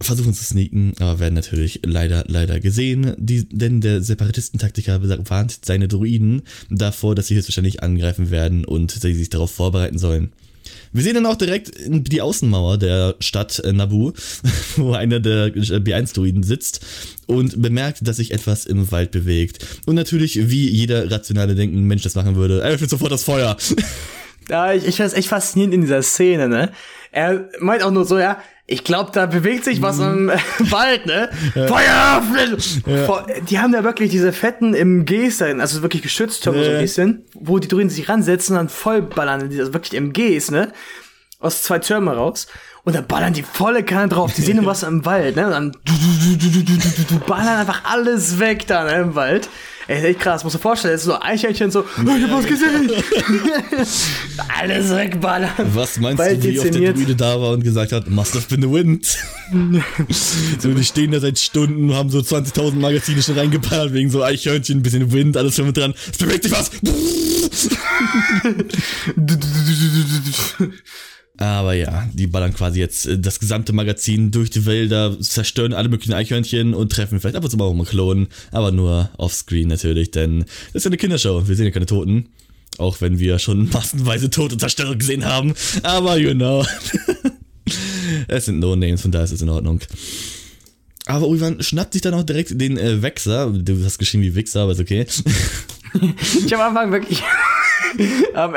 versuchen zu sneaken, aber werden natürlich leider, leider gesehen, die, denn der Separatistentaktiker warnt seine Druiden davor, dass sie höchstwahrscheinlich angreifen werden und sie sich darauf vorbereiten sollen. Wir sehen dann auch direkt die Außenmauer der Stadt Nabu, wo einer der äh, B1-Druiden sitzt und bemerkt, dass sich etwas im Wald bewegt. Und natürlich, wie jeder rationale denkende Mensch das machen würde, er öffnet sofort das Feuer. Ja, ich, ich finde das echt faszinierend in dieser Szene, ne? Er meint auch nur so, ja, ich glaube, da bewegt sich was im äh, Wald, ne? Feuer! Ja. Die haben da wirklich diese fetten MGs darin, also wirklich geschützt ja. so ein bisschen, wo die Druiden sich ransetzen und dann vollballern, also wirklich MGs, ne? Aus zwei Türmen raus. Und dann ballern die volle Kanne drauf. Die sehen nur was im Wald, ne? Und dann ballern einfach alles weg da ne, im Wald. Ey, ist echt krass. Muss du dir vorstellen, ist so Eichhörnchen so, oh, ich hab was gesehen. alles wegballern. Was meinst Wald du, wie oft der Druide da war und gesagt hat, must have been the wind? so, die stehen da seit Stunden, haben so 20.000 Magazine schon reingeballert wegen so Eichhörnchen, ein bisschen Wind, alles schon mit dran. Es bewegt sich was. Aber ja, die ballern quasi jetzt äh, das gesamte Magazin durch die Wälder, zerstören alle möglichen Eichhörnchen und treffen vielleicht ab und zu mal auch mal Klonen, aber nur offscreen natürlich, denn das ist ja eine Kindershow, wir sehen ja keine Toten. Auch wenn wir schon massenweise Tote und Zerstörung gesehen haben. Aber you know. es sind No-Names, von daher ist es in Ordnung. Aber Ivan schnappt sich dann auch direkt den äh, Wechser. Du hast geschrieben wie Wichser, aber ist okay. ich am Anfang wirklich am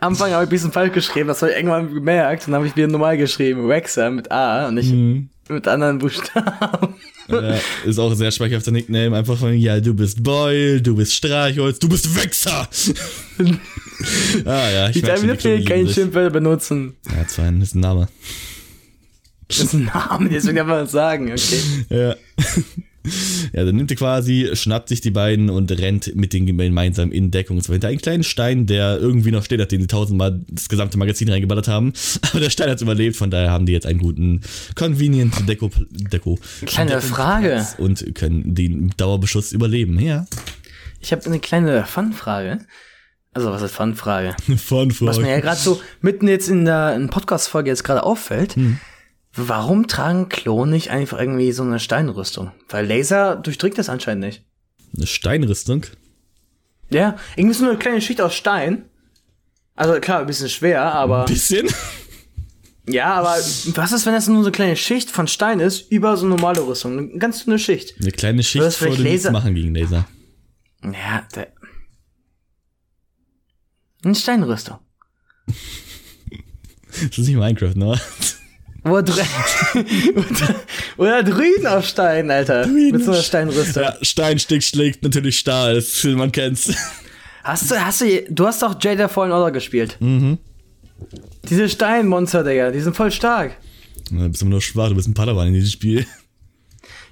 Anfang habe ich ein bisschen falsch geschrieben, das habe ich irgendwann gemerkt. Dann habe ich wieder normal geschrieben, Waxer mit A und nicht mhm. mit anderen Buchstaben. Ja, ist auch ein sehr schmeichelhafter Nickname. Einfach von, ja, du bist Boyle, du bist Streichholz, du bist Wechser. ah ja, ich, ich darf wirklich kein Schimpfwörter benutzen. Ja, zwar ist ein Name. Das ist ein Name, deswegen kann man das sagen, okay. Ja. Ja, dann nimmt er quasi, schnappt sich die beiden und rennt mit denen gemeinsam in Deckung. Und zwar hinter einen kleinen Stein, der irgendwie noch steht, nachdem sie tausendmal das gesamte Magazin reingeballert haben. Aber der Stein hat überlebt, von daher haben die jetzt einen guten Convenient Deko. Deko kleine Frage. Und können den Dauerbeschuss überleben, ja. Ich habe eine kleine Fun-Frage. Also, was ist Fun-Frage? Fun-Frage. Was mir ja gerade so mitten jetzt in der Podcast-Folge jetzt gerade auffällt. Hm Warum tragen Klone nicht einfach irgendwie so eine Steinrüstung? Weil Laser durchdringt das anscheinend nicht. Eine Steinrüstung? Ja, irgendwie so eine kleine Schicht aus Stein. Also klar, ein bisschen schwer, aber. Ein bisschen? Ja, aber was ist, wenn das nur so eine kleine Schicht von Stein ist, über so eine normale Rüstung? Eine ganz dünne Schicht. Eine kleine Schicht das würde nichts machen gegen Laser. Ja, der. Eine Steinrüstung. das ist nicht Minecraft, ne? Oder, oder Druiden auf Stein, Alter. Druiden. Mit so einer Steinrüstung. Ja, Steinstick schlägt natürlich Stahl, man kennt's. Hast du, hast du, du hast doch Jada Fallen Order gespielt. Mhm. Diese Steinmonster, Digga, die sind voll stark. Ja, du bist immer nur schwach, du bist ein Padawan in diesem Spiel.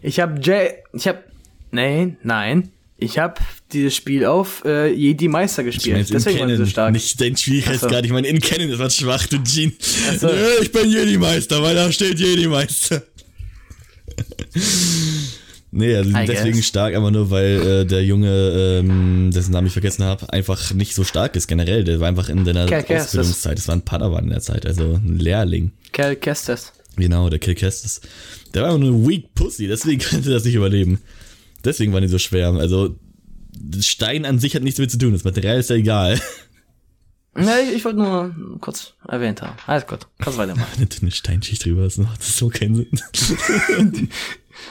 Ich hab J, ich hab, nein, nein. Ich habe dieses Spiel auf äh, Jedi Meister gespielt. Ich mein, Deswegen war so stark. Nicht dein Schwierigkeitsgrad. So. Ich meine, in Canon ist was schwach, du Jean. So. Ich bin Jedi Meister, weil da steht Jedi Meister. nee, also deswegen guess. stark, aber nur weil äh, der Junge, ähm, dessen Namen ich vergessen habe, einfach nicht so stark ist generell. Der war einfach in seiner Ausbildungszeit. Das war ein Padawan in der Zeit, also ein Lehrling. Cal Kestis. Genau, der Cal Kestis. Der war einfach nur eine weak Pussy, deswegen konnte er das nicht überleben. Deswegen waren die so schwer. Also, Stein an sich hat nichts damit zu tun. Das Material ist ja egal. Ja, ich, ich wollte nur kurz erwähnt haben. Alles gut, kannst weitermachen. Eine dünne Steinschicht drüber ist noch, das so keinen Sinn.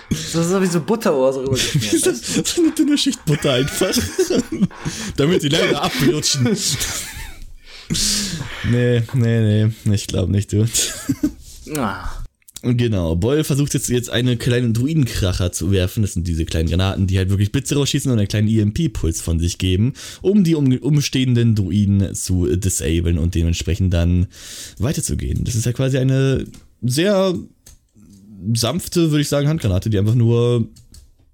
das ist so wie so rüber das, das ist eine dünne Schicht Butter einfach. Damit die Länder abrutschen. nee, nee, nee, ich glaube nicht, du. Ah. Genau, Boyle versucht jetzt, jetzt einen kleinen Druidenkracher zu werfen. Das sind diese kleinen Granaten, die halt wirklich Blitze rausschießen und einen kleinen EMP-Puls von sich geben, um die um, umstehenden Druiden zu disablen und dementsprechend dann weiterzugehen. Das ist ja quasi eine sehr sanfte, würde ich sagen, Handgranate, die einfach nur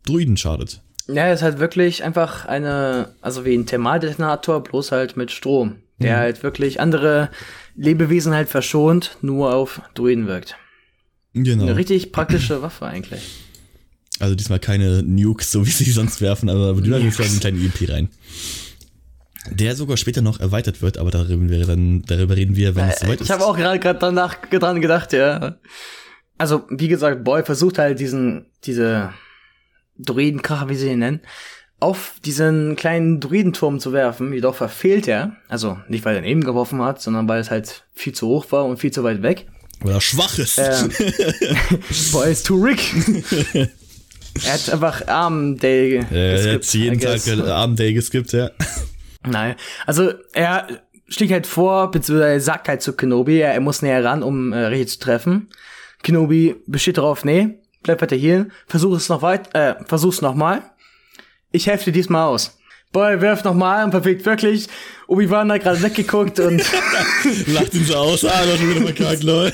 Druiden schadet. Ja, ist halt wirklich einfach eine, also wie ein Thermaldetonator, bloß halt mit Strom, der mhm. halt wirklich andere Lebewesen halt verschont, nur auf Druiden wirkt. Genau. Eine richtig praktische Waffe eigentlich. Also diesmal keine Nukes, so wie sie sonst werfen, aber ging es einen kleinen EMP rein. Der sogar später noch erweitert wird, aber darüber, wäre dann, darüber reden wir, wenn es soweit ist. Ich habe auch gerade danach dran gedacht, ja. Also, wie gesagt, Boy versucht halt diesen, diese Druidenkracher, wie sie ihn nennen, auf diesen kleinen Druidenturm zu werfen, jedoch verfehlt er. Also nicht, weil er eben geworfen hat, sondern weil es halt viel zu hoch war und viel zu weit weg. Oder schwach ist. Ähm, Boy ist too Rick. er hat einfach Arm Day Er hat jeden Tag Arm Day geskippt, ja. Nein, also er schlägt halt vor, beziehungsweise sagt halt zu Kenobi, er, er muss näher ran, um äh, Reche zu treffen. Kenobi besteht darauf, nee, bleib weiter hier, versuch es noch weit, äh, versuch's noch mal. Ich helfe dir diesmal aus. Boy, wirf noch mal und verfehlt wirklich. Obi-Wan hat gerade weggeguckt und lacht ihn so aus, ah, das ist wieder verkackt, lol.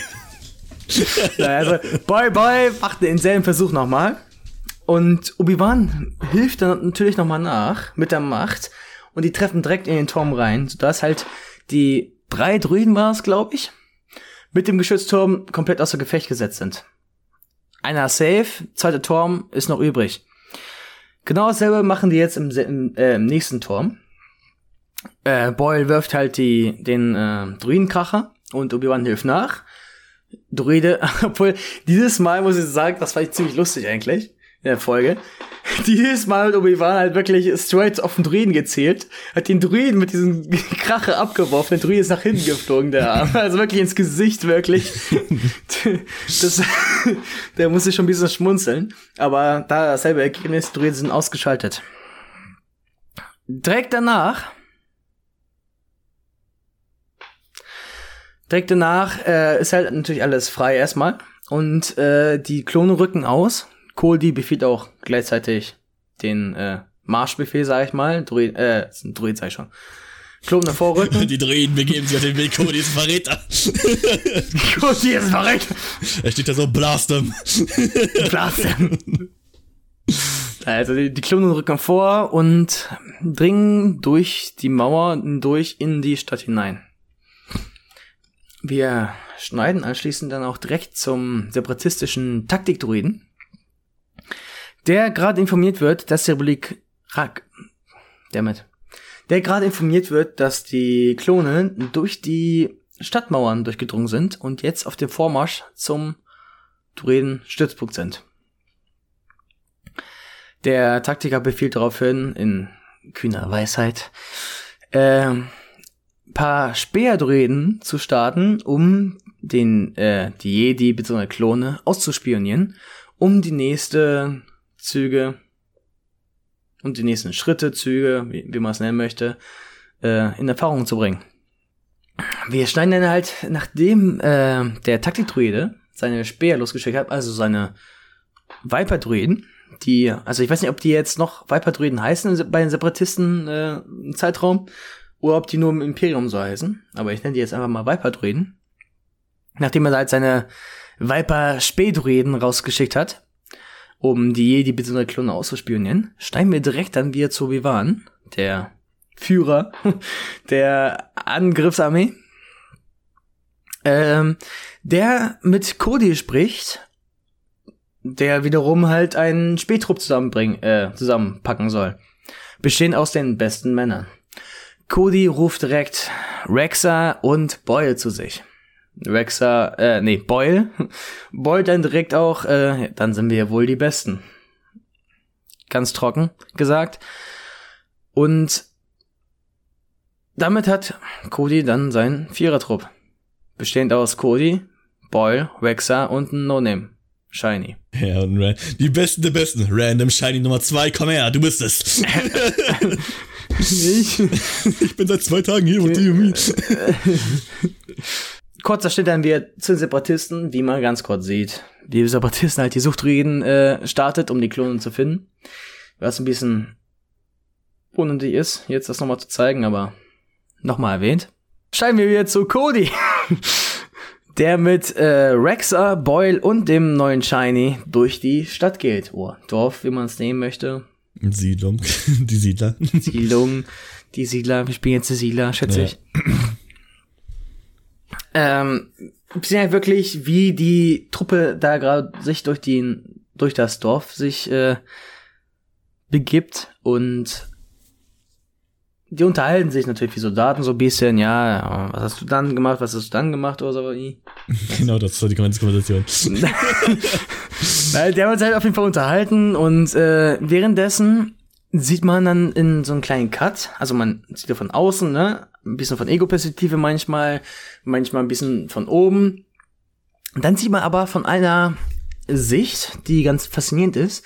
also, Boy, Boy macht denselben Versuch noch mal. Und Obi-Wan hilft dann natürlich noch mal nach mit der Macht und die treffen direkt in den Turm rein, sodass halt die drei Druiden war es, glaube ich, mit dem Geschützturm komplett außer Gefecht gesetzt sind. Einer safe, zweiter Turm ist noch übrig. Genau dasselbe machen die jetzt im, im, äh, im nächsten Turm. Äh, Boyle wirft halt die, den äh, Druidenkracher und Obi-Wan hilft nach. Druide, obwohl dieses Mal muss ich sagen, das war ziemlich lustig eigentlich in der Folge. Dieses Mal hat Obi-Wan halt wirklich straight auf den Druiden gezählt, hat den Druiden mit diesem Krache abgeworfen, der Druide ist nach hinten geflogen, der Arm. Also wirklich ins Gesicht, wirklich. Das, der musste schon ein bisschen schmunzeln. Aber da dasselbe Ergebnis, Druiden sind ausgeschaltet. Direkt danach Direkt danach äh, ist halt natürlich alles frei erstmal. Und äh, die Klone rücken aus. Koldi befiehlt auch gleichzeitig den äh, Marschbefehl, sag ich mal. Druid, äh, Druid, sag ich schon. Klone vorrücken. Die Druiden begeben sich auf den Weg. Cody ist ein Verräter. Cody ist ein Verräter. Er steht da so, blast him. blast him. Also die, die Klone rücken vor und dringen durch die Mauer durch in die Stadt hinein. Wir schneiden anschließend dann auch direkt zum separatistischen Taktikdruiden, der gerade informiert wird, dass die Republik Rak, damit, der gerade informiert wird, dass die Klone durch die Stadtmauern durchgedrungen sind und jetzt auf dem Vormarsch zum Druiden-Stützpunkt sind. Der Taktiker befiehlt daraufhin in kühner Weisheit, äh, paar Speerdruiden zu starten, um den äh, die Jedi bzw. Klone auszuspionieren, um die nächste Züge und die nächsten Schritte, Züge, wie, wie man es nennen möchte, äh, in Erfahrung zu bringen. Wir schneiden dann halt, nachdem äh, der Taktikdruide seine Speer losgeschickt hat, also seine Viper-Druiden, die, also ich weiß nicht, ob die jetzt noch Viper-Druiden heißen bei den Separatisten äh, Zeitraum, oder ob die nur im Imperium so heißen. Aber ich nenne die jetzt einfach mal Viper-Druiden. Nachdem er halt seine Viper-Spähdruiden rausgeschickt hat, um die Jedi bzw. Klone auszuspionieren, steigen wir direkt dann wieder zu Vivan, der Führer der Angriffsarmee, ähm, der mit Cody spricht, der wiederum halt einen Spähtrupp zusammenbringen, äh, zusammenpacken soll. Bestehend aus den besten Männern. Cody ruft direkt Rexa und Boyle zu sich. Rexa, äh, nee, Boyle. Boyle dann direkt auch, äh, dann sind wir ja wohl die Besten. Ganz trocken gesagt. Und damit hat Cody dann seinen Vierertrupp. Bestehend aus Cody, Boyle, Rexa und ein No-Name. Shiny. Ja, und Ran die Besten der Besten. Random Shiny Nummer zwei, komm her, du bist es. ich? ich bin seit zwei Tagen hier, what do you mean? Kurzer Schnitt dann wir zu den Separatisten, wie man ganz kurz sieht. Die Separatisten halt die Suchtreden äh, startet, um die Klonen zu finden. Was ein bisschen unnötig ist, jetzt das nochmal zu zeigen, aber nochmal erwähnt. Steigen wir wieder zu Cody. der mit äh, Rexa, Boyle und dem neuen Shiny durch die Stadt geht. Oh, Dorf, wie man es nehmen möchte. Siedlung, die Siedler. Siedlung, die Siedler, wir spielen jetzt die Siedler, schätze ja. ich. ähm, wir sehen halt wirklich, wie die Truppe da gerade sich durch die, durch das Dorf sich äh, begibt und die unterhalten sich natürlich wie Soldaten so ein bisschen, ja, was hast du dann gemacht, was hast du dann gemacht oder so. genau, das ist so die ganze Konversation. Weil die haben uns halt auf jeden Fall unterhalten und äh, währenddessen sieht man dann in so einen kleinen Cut, also man sieht ja von außen, ne, ein bisschen von Ego-Perspektive manchmal, manchmal ein bisschen von oben. Und dann sieht man aber von einer Sicht, die ganz faszinierend ist,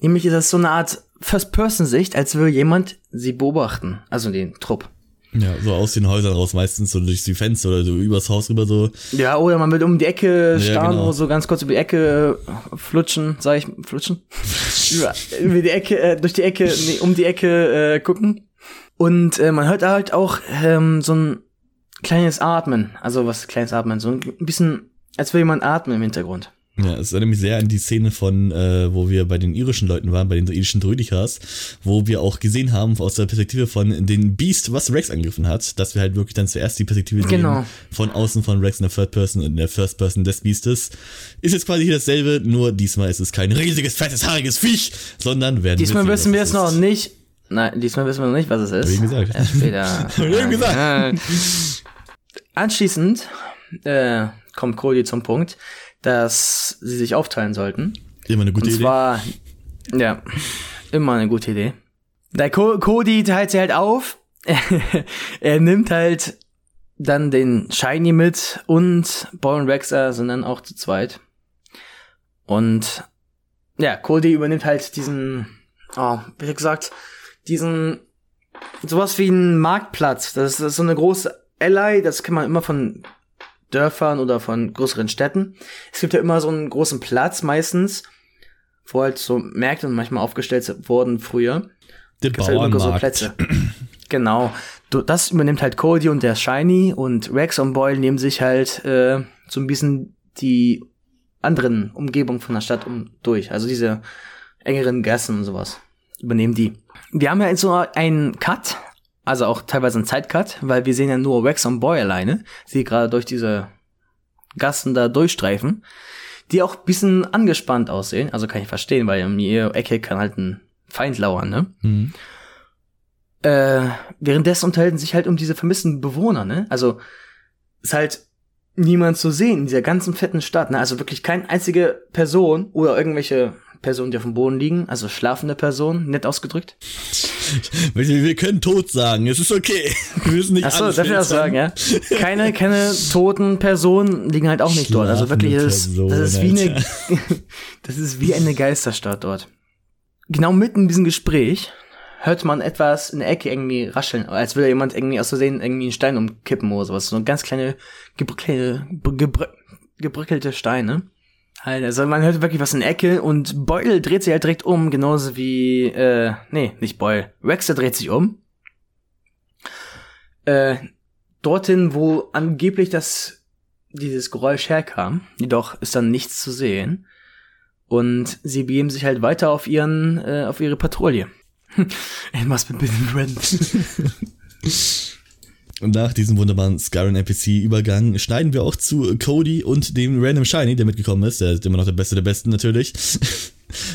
nämlich ist das so eine Art First-Person-Sicht, als würde jemand sie beobachten, also den Trupp. Ja, so aus den Häusern raus, meistens so durch die Fenster oder so übers Haus rüber so. Ja, oder man will um die Ecke starren ja, genau. so ganz kurz über die Ecke äh, flutschen, sag ich, flutschen? über, über die Ecke, äh, durch die Ecke, nee, um die Ecke äh, gucken. Und äh, man hört halt auch ähm, so ein kleines Atmen, also was kleines Atmen, so ein bisschen, als würde jemand atmen im Hintergrund. Ja, es erinnert mich sehr an die Szene von, äh, wo wir bei den irischen Leuten waren, bei den irischen Druidikas, wo wir auch gesehen haben aus der Perspektive von den Beast, was Rex angegriffen hat, dass wir halt wirklich dann zuerst die Perspektive genau. sehen von außen von Rex in der Third Person und in der First Person des Beastes. Ist jetzt quasi hier dasselbe, nur diesmal ist es kein riesiges, fettes, haariges Viech, sondern werden Diesmal wir wissen wir es noch nicht. Nein, diesmal wissen wir noch nicht, was es ist. Hab ich gesagt. Erst später. Hab ich eben gesagt. Anschließend äh, kommt Cody zum Punkt, dass sie sich aufteilen sollten. Immer eine gute Und Idee. zwar, ja, immer eine gute Idee. Der Co Cody teilt sie halt auf. er nimmt halt dann den Shiny mit und und Rexer sind dann auch zu zweit. Und ja, Cody übernimmt halt diesen, oh, wie gesagt, diesen sowas wie ein Marktplatz. Das ist, das ist so eine große Ally, das kann man immer von Dörfern oder von größeren Städten. Es gibt ja immer so einen großen Platz meistens, wo halt so Märkte manchmal aufgestellt wurden früher. Der halt Bauernmarkt. Plätze. genau. Das übernimmt halt Cody und der Shiny und Rex und Boyle nehmen sich halt äh, so ein bisschen die anderen Umgebungen von der Stadt um durch. Also diese engeren Gassen und sowas. Übernehmen die. Wir haben ja jetzt so einen Cut, also auch teilweise einen Zeitcut, weil wir sehen ja nur Rex und Boy alleine, die gerade durch diese Gassen da durchstreifen, die auch ein bisschen angespannt aussehen. Also kann ich verstehen, weil in ihrer Ecke kann halt ein Feind lauern, ne? Mhm. Äh, währenddessen unterhalten sich halt um diese vermissten Bewohner, ne? Also ist halt niemand zu sehen in dieser ganzen fetten Stadt, ne? Also wirklich keine einzige Person oder irgendwelche Personen, die auf dem Boden liegen, also schlafende Personen, nett ausgedrückt. Wir, können tot sagen, es ist okay. Wir müssen nicht Achso, darf ich das sagen, ja? Keine, keine toten Personen liegen halt auch nicht dort. Also wirklich, das, ist- das ist wie eine, das ist wie eine Geisterstadt dort. Genau mitten in diesem Gespräch hört man etwas in der Ecke irgendwie rascheln, als würde jemand irgendwie aus Versehen irgendwie einen Stein umkippen oder sowas. So eine ganz kleine, gebrückelte, gebrü gebröckelte Steine. Halt, Also man hört wirklich was in der Ecke und Boyle dreht sich halt direkt um, genauso wie, äh, nee, nicht Boyle. Rexter dreht sich um. Äh, dorthin, wo angeblich das, dieses Geräusch herkam. Jedoch ist dann nichts zu sehen. Und sie begeben sich halt weiter auf ihren, äh, auf ihre Patrouille. It must be been red. Nach diesem wunderbaren Skyrim NPC-Übergang schneiden wir auch zu Cody und dem Random Shiny, der mitgekommen ist. Der ist immer noch der Beste der Besten natürlich.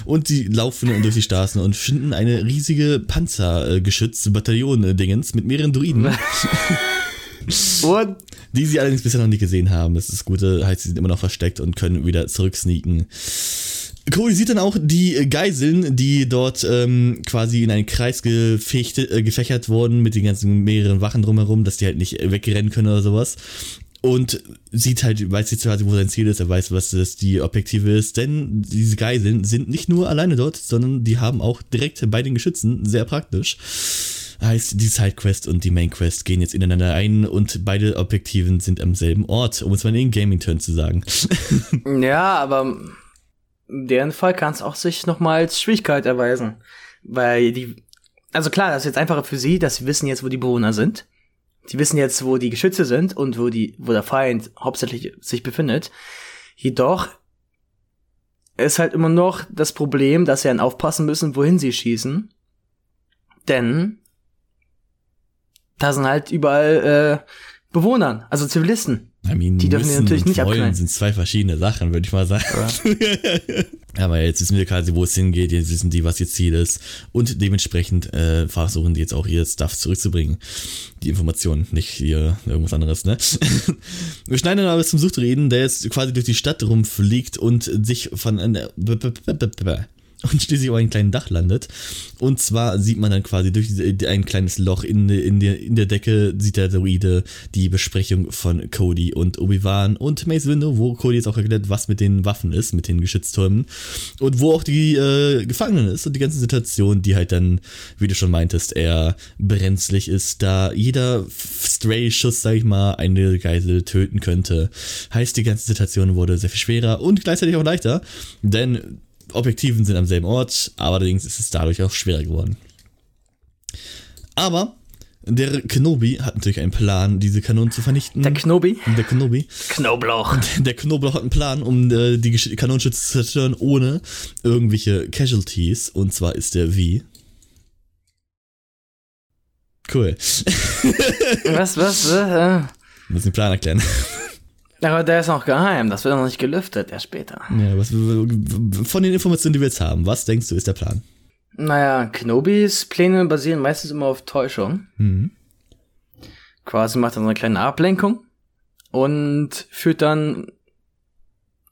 Und die laufen durch die Straßen und finden eine riesige Panzergeschütz-Bataillon-Dingens mit mehreren Druiden, Und die sie allerdings bisher noch nicht gesehen haben. Das ist das Gute, heißt, sie sind immer noch versteckt und können wieder zurücksneaken. Cody sieht dann auch die Geiseln, die dort ähm, quasi in einen Kreis äh, gefächert wurden mit den ganzen mehreren Wachen drumherum, dass die halt nicht wegrennen können oder sowas. Und sieht halt, weiß jetzt quasi, wo sein Ziel ist, er weiß, was das die Objektive ist, denn diese Geiseln sind nicht nur alleine dort, sondern die haben auch direkt bei den Geschützen, sehr praktisch. Heißt, die Sidequest und die Mainquest gehen jetzt ineinander ein und beide Objektiven sind am selben Ort, um es mal in Gaming-Turn zu sagen. Ja, aber deren Fall kann es auch sich nochmal als Schwierigkeit erweisen. Weil die, also klar, das ist jetzt einfacher für sie, dass sie wissen jetzt, wo die Bewohner sind. Sie wissen jetzt, wo die Geschütze sind und wo die, wo der Feind hauptsächlich sich befindet. Jedoch ist halt immer noch das Problem, dass sie dann aufpassen müssen, wohin sie schießen. Denn da sind halt überall äh, Bewohner, also Zivilisten. I mean, Die dürfen wir natürlich nicht abknallen. sind zwei verschiedene Sachen, würde ich mal sagen. Aber jetzt wissen wir quasi, wo es hingeht, jetzt wissen die, was ihr Ziel ist. Und dementsprechend äh, versuchen die jetzt auch ihr Stuff zurückzubringen. Die Informationen, nicht hier irgendwas anderes, ne? wir schneiden dann aber zum Suchtreden, der jetzt quasi durch die Stadt rumfliegt und sich von einer und schließlich auf einem kleinen Dach landet. Und zwar sieht man dann quasi durch ein kleines Loch in, in, der, in der Decke, sieht der Droide die Besprechung von Cody und Obi-Wan und Mace Windu, wo Cody jetzt auch erklärt, was mit den Waffen ist, mit den Geschütztürmen. Und wo auch die äh, Gefangenen ist und die ganze Situation, die halt dann, wie du schon meintest, eher brenzlig ist, da jeder Stray-Schuss, sag ich mal, eine Geisel töten könnte. Heißt, die ganze Situation wurde sehr viel schwerer und gleichzeitig auch leichter, denn Objektiven sind am selben Ort, aber allerdings ist es dadurch auch schwerer geworden. Aber der Kenobi hat natürlich einen Plan, diese Kanonen zu vernichten. Der Knobi. der Kenobi. Knoblauch. Der Knoblauch hat einen Plan, um äh, die Kanonenschütze zu zerstören, ohne irgendwelche Casualties. Und zwar ist der wie. Cool. Was, was? Äh? Muss den Plan erklären. Aber der ist noch geheim. Das wird noch nicht gelüftet, erst später. Ja, was, von den Informationen, die wir jetzt haben, was denkst du ist der Plan? Naja, Knobis Pläne basieren meistens immer auf Täuschung. Mhm. Quasi macht er so eine kleine Ablenkung und führt dann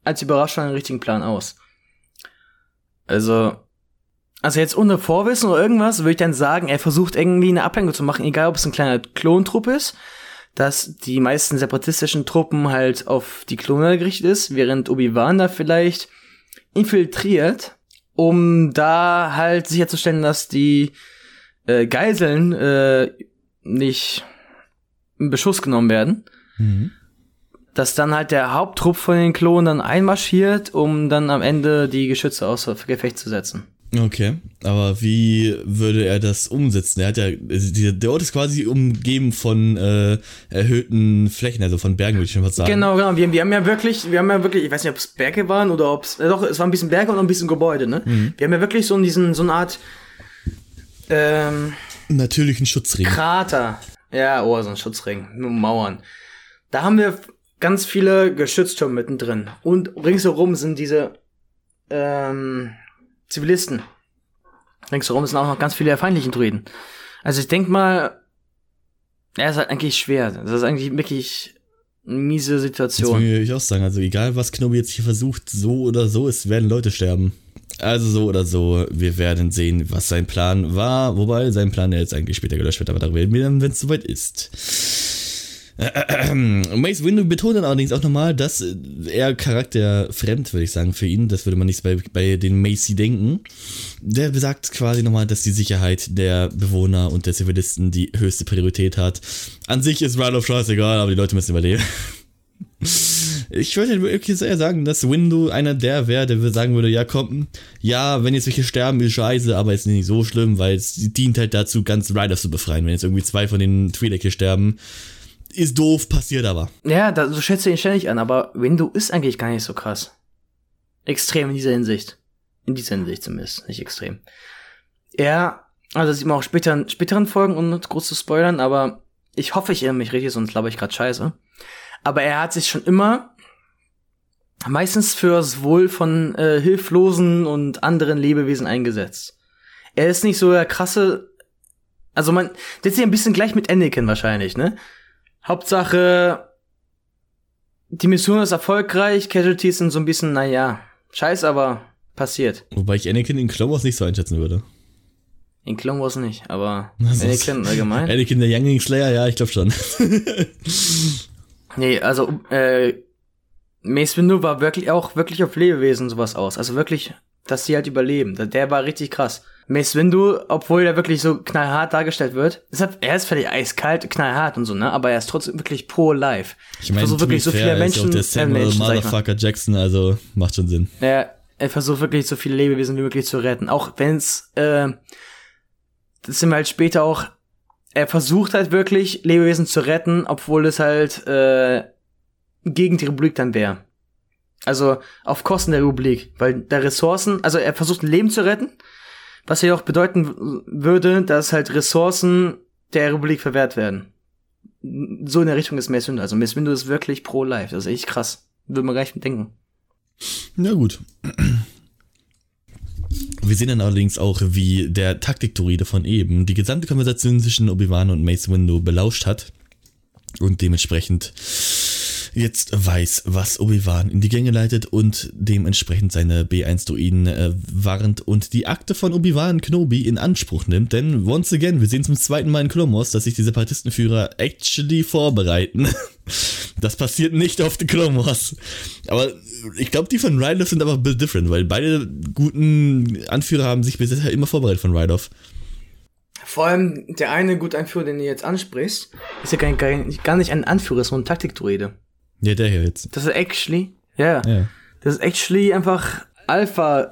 als Überraschung einen richtigen Plan aus. Also, also jetzt ohne Vorwissen oder irgendwas, würde ich dann sagen, er versucht irgendwie eine Ablenkung zu machen, egal ob es ein kleiner Klontrupp ist, dass die meisten separatistischen Truppen halt auf die Klone gerichtet ist, während Obi-Wan da vielleicht infiltriert, um da halt sicherzustellen, dass die äh, Geiseln äh, nicht in Beschuss genommen werden. Mhm. Dass dann halt der Haupttrupp von den Klonen dann einmarschiert, um dann am Ende die Geschütze außer Gefecht zu setzen. Okay, aber wie würde er das umsetzen? Er hat ja, der Ort ist quasi umgeben von äh, erhöhten Flächen, also von Bergen, würde ich schon fast sagen. Genau, genau. Wir, wir haben ja wirklich, wir haben ja wirklich, ich weiß nicht, ob es Berge waren oder ob es, äh, doch, es waren ein bisschen Berge und ein bisschen Gebäude, ne? Wir haben ja wirklich so diesen, so eine Art, ähm, Natürlichen Schutzring. Krater. Ja, oh, so ein Schutzring. Mit Mauern. Da haben wir ganz viele Geschütztürme mittendrin. Und ringsherum sind diese ähm, Zivilisten. Ringsherum sind auch noch ganz viele der feindlichen Druiden. Also ich denk mal, er ist halt eigentlich schwer. Das ist eigentlich wirklich eine miese Das Situation. würde ich auch sagen. Also egal, was Knobi jetzt hier versucht, so oder so, es werden Leute sterben. Also so oder so, wir werden sehen, was sein Plan war. Wobei sein Plan ja jetzt eigentlich später gelöscht wird, aber darüber reden wir dann, wenn es soweit ist. Mace Windu betont dann allerdings auch nochmal, dass äh, er charakterfremd, würde ich sagen, für ihn, das würde man nicht bei, bei den Macy denken. Der besagt quasi nochmal, dass die Sicherheit der Bewohner und der Zivilisten die höchste Priorität hat. An sich ist Ride of scheißegal, aber die Leute müssen überleben. Ich würde wirklich eher sagen, dass Windu einer der wäre, der sagen würde, ja komm, ja, wenn jetzt welche sterben, ist scheiße, aber ist nicht so schlimm, weil es dient halt dazu, ganz Riders zu befreien. Wenn jetzt irgendwie zwei von den Twi'lek hier sterben, ist doof, passiert aber. Ja, da, so schätze ich ihn ständig an, aber Windu ist eigentlich gar nicht so krass. Extrem in dieser Hinsicht. In dieser Hinsicht zumindest, nicht extrem. Er, also das sieht man auch später in späteren Folgen, um groß zu spoilern, aber ich hoffe, ich erinnere mich richtig, sonst glaube ich gerade scheiße. Aber er hat sich schon immer meistens fürs Wohl von äh, hilflosen und anderen Lebewesen eingesetzt. Er ist nicht so der krasse, also man, ist ja ein bisschen gleich mit Anakin wahrscheinlich, ne? Hauptsache, die Mission ist erfolgreich, Casualties sind so ein bisschen, naja, scheiß, aber passiert. Wobei ich Anakin in Clone Wars nicht so einschätzen würde. In Clone Wars nicht, aber Also, Anakin allgemein. Anakin der Youngling Slayer, ja, ich glaube schon. Nee, also, äh, Mace Windu war wirklich auch wirklich auf Lebewesen sowas aus. Also wirklich, dass sie halt überleben. Der- Der war richtig krass. Mace Windu, obwohl er wirklich so knallhart dargestellt wird, deshalb, er ist völlig eiskalt, knallhart und so, ne? Aber er ist trotzdem wirklich pro life. Ich meine, be wirklich so viele ist auch Menschen, der äh, Samuel Menschen, ich mal. Motherfucker Jackson, also macht schon Sinn. Er, er versucht wirklich so viele Lebewesen wie möglich zu retten. Auch wenn's, äh, das sind wir halt später auch, er versucht halt wirklich Lebewesen zu retten, obwohl es halt äh, gegen die Republik dann wäre. Also auf Kosten der Republik, weil da Ressourcen, also er versucht ein Leben zu retten, was ja auch bedeuten würde, dass halt Ressourcen der Republik verwehrt werden. so in der Richtung ist Mace Windu. Also Mace Windu ist wirklich pro Life. Das ist echt krass. Würde man gar nicht denken. Na gut. Wir sehen dann allerdings auch, wie der Taktikdruide von eben die gesamte Konversation zwischen Obi-Wan und Mace Windu belauscht hat und dementsprechend jetzt weiß, was Obi-Wan in die Gänge leitet und dementsprechend seine B1-Druiden äh, warnt und die Akte von Obi-Wan Kenobi in Anspruch nimmt. Denn once again, wir sehen zum zweiten Mal in Clone dass sich die Separatistenführer actually vorbereiten. Das passiert nicht auf den Clone. Aber ich glaube, die von Ryloff sind aber ein bisschen different, weil beide guten Anführer haben sich bisher immer vorbereitet von Ryloff. Vor allem der eine gute Anführer, den du jetzt ansprichst, ist ja gar, gar nicht ein Anführer, sondern ein Taktikdruide. Ja, der hier jetzt. Das ist actually, ja, yeah, das ist actually einfach Alpha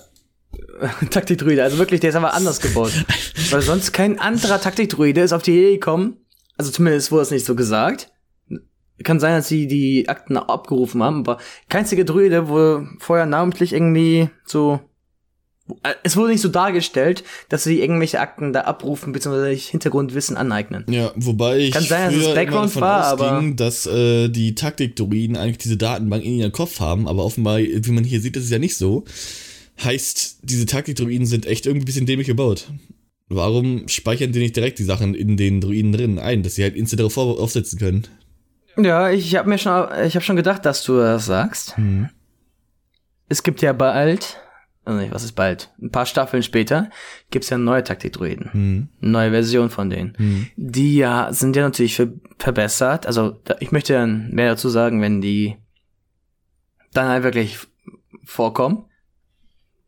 Taktikdruide. Also wirklich, der ist aber anders gebaut. Weil sonst kein anderer Taktikdruide ist auf die Idee gekommen. Also zumindest wurde es nicht so gesagt. Kann sein, dass sie die Akten abgerufen haben, aber kein einziger Druide wurde vorher namentlich irgendwie so äh, es wurde nicht so dargestellt, dass sie irgendwelche Akten da abrufen bzw. Hintergrundwissen aneignen. Ja, wobei ich kann sein, dass es Background war, aber dass äh, die Taktikdruiden eigentlich diese Datenbank in ihrem Kopf haben, aber offenbar, wie man hier sieht, ist es ja nicht so. Heißt, diese Taktikdruiden sind echt irgendwie ein bisschen dämlich gebaut. Warum speichern die nicht direkt die Sachen in den Druiden drin ein, dass sie halt instant darauf aufsetzen können? Ja, ich habe mir schon, ich habe schon gedacht, dass du das sagst. Hm. Es gibt ja bald also was ist bald? Ein paar Staffeln später gibt's ja neue Taktikdruiden. Mhm. Neue Version von denen. Mhm. Die ja sind ja natürlich ver verbessert. Also da, ich möchte dann mehr dazu sagen, wenn die dann halt wirklich vorkommen.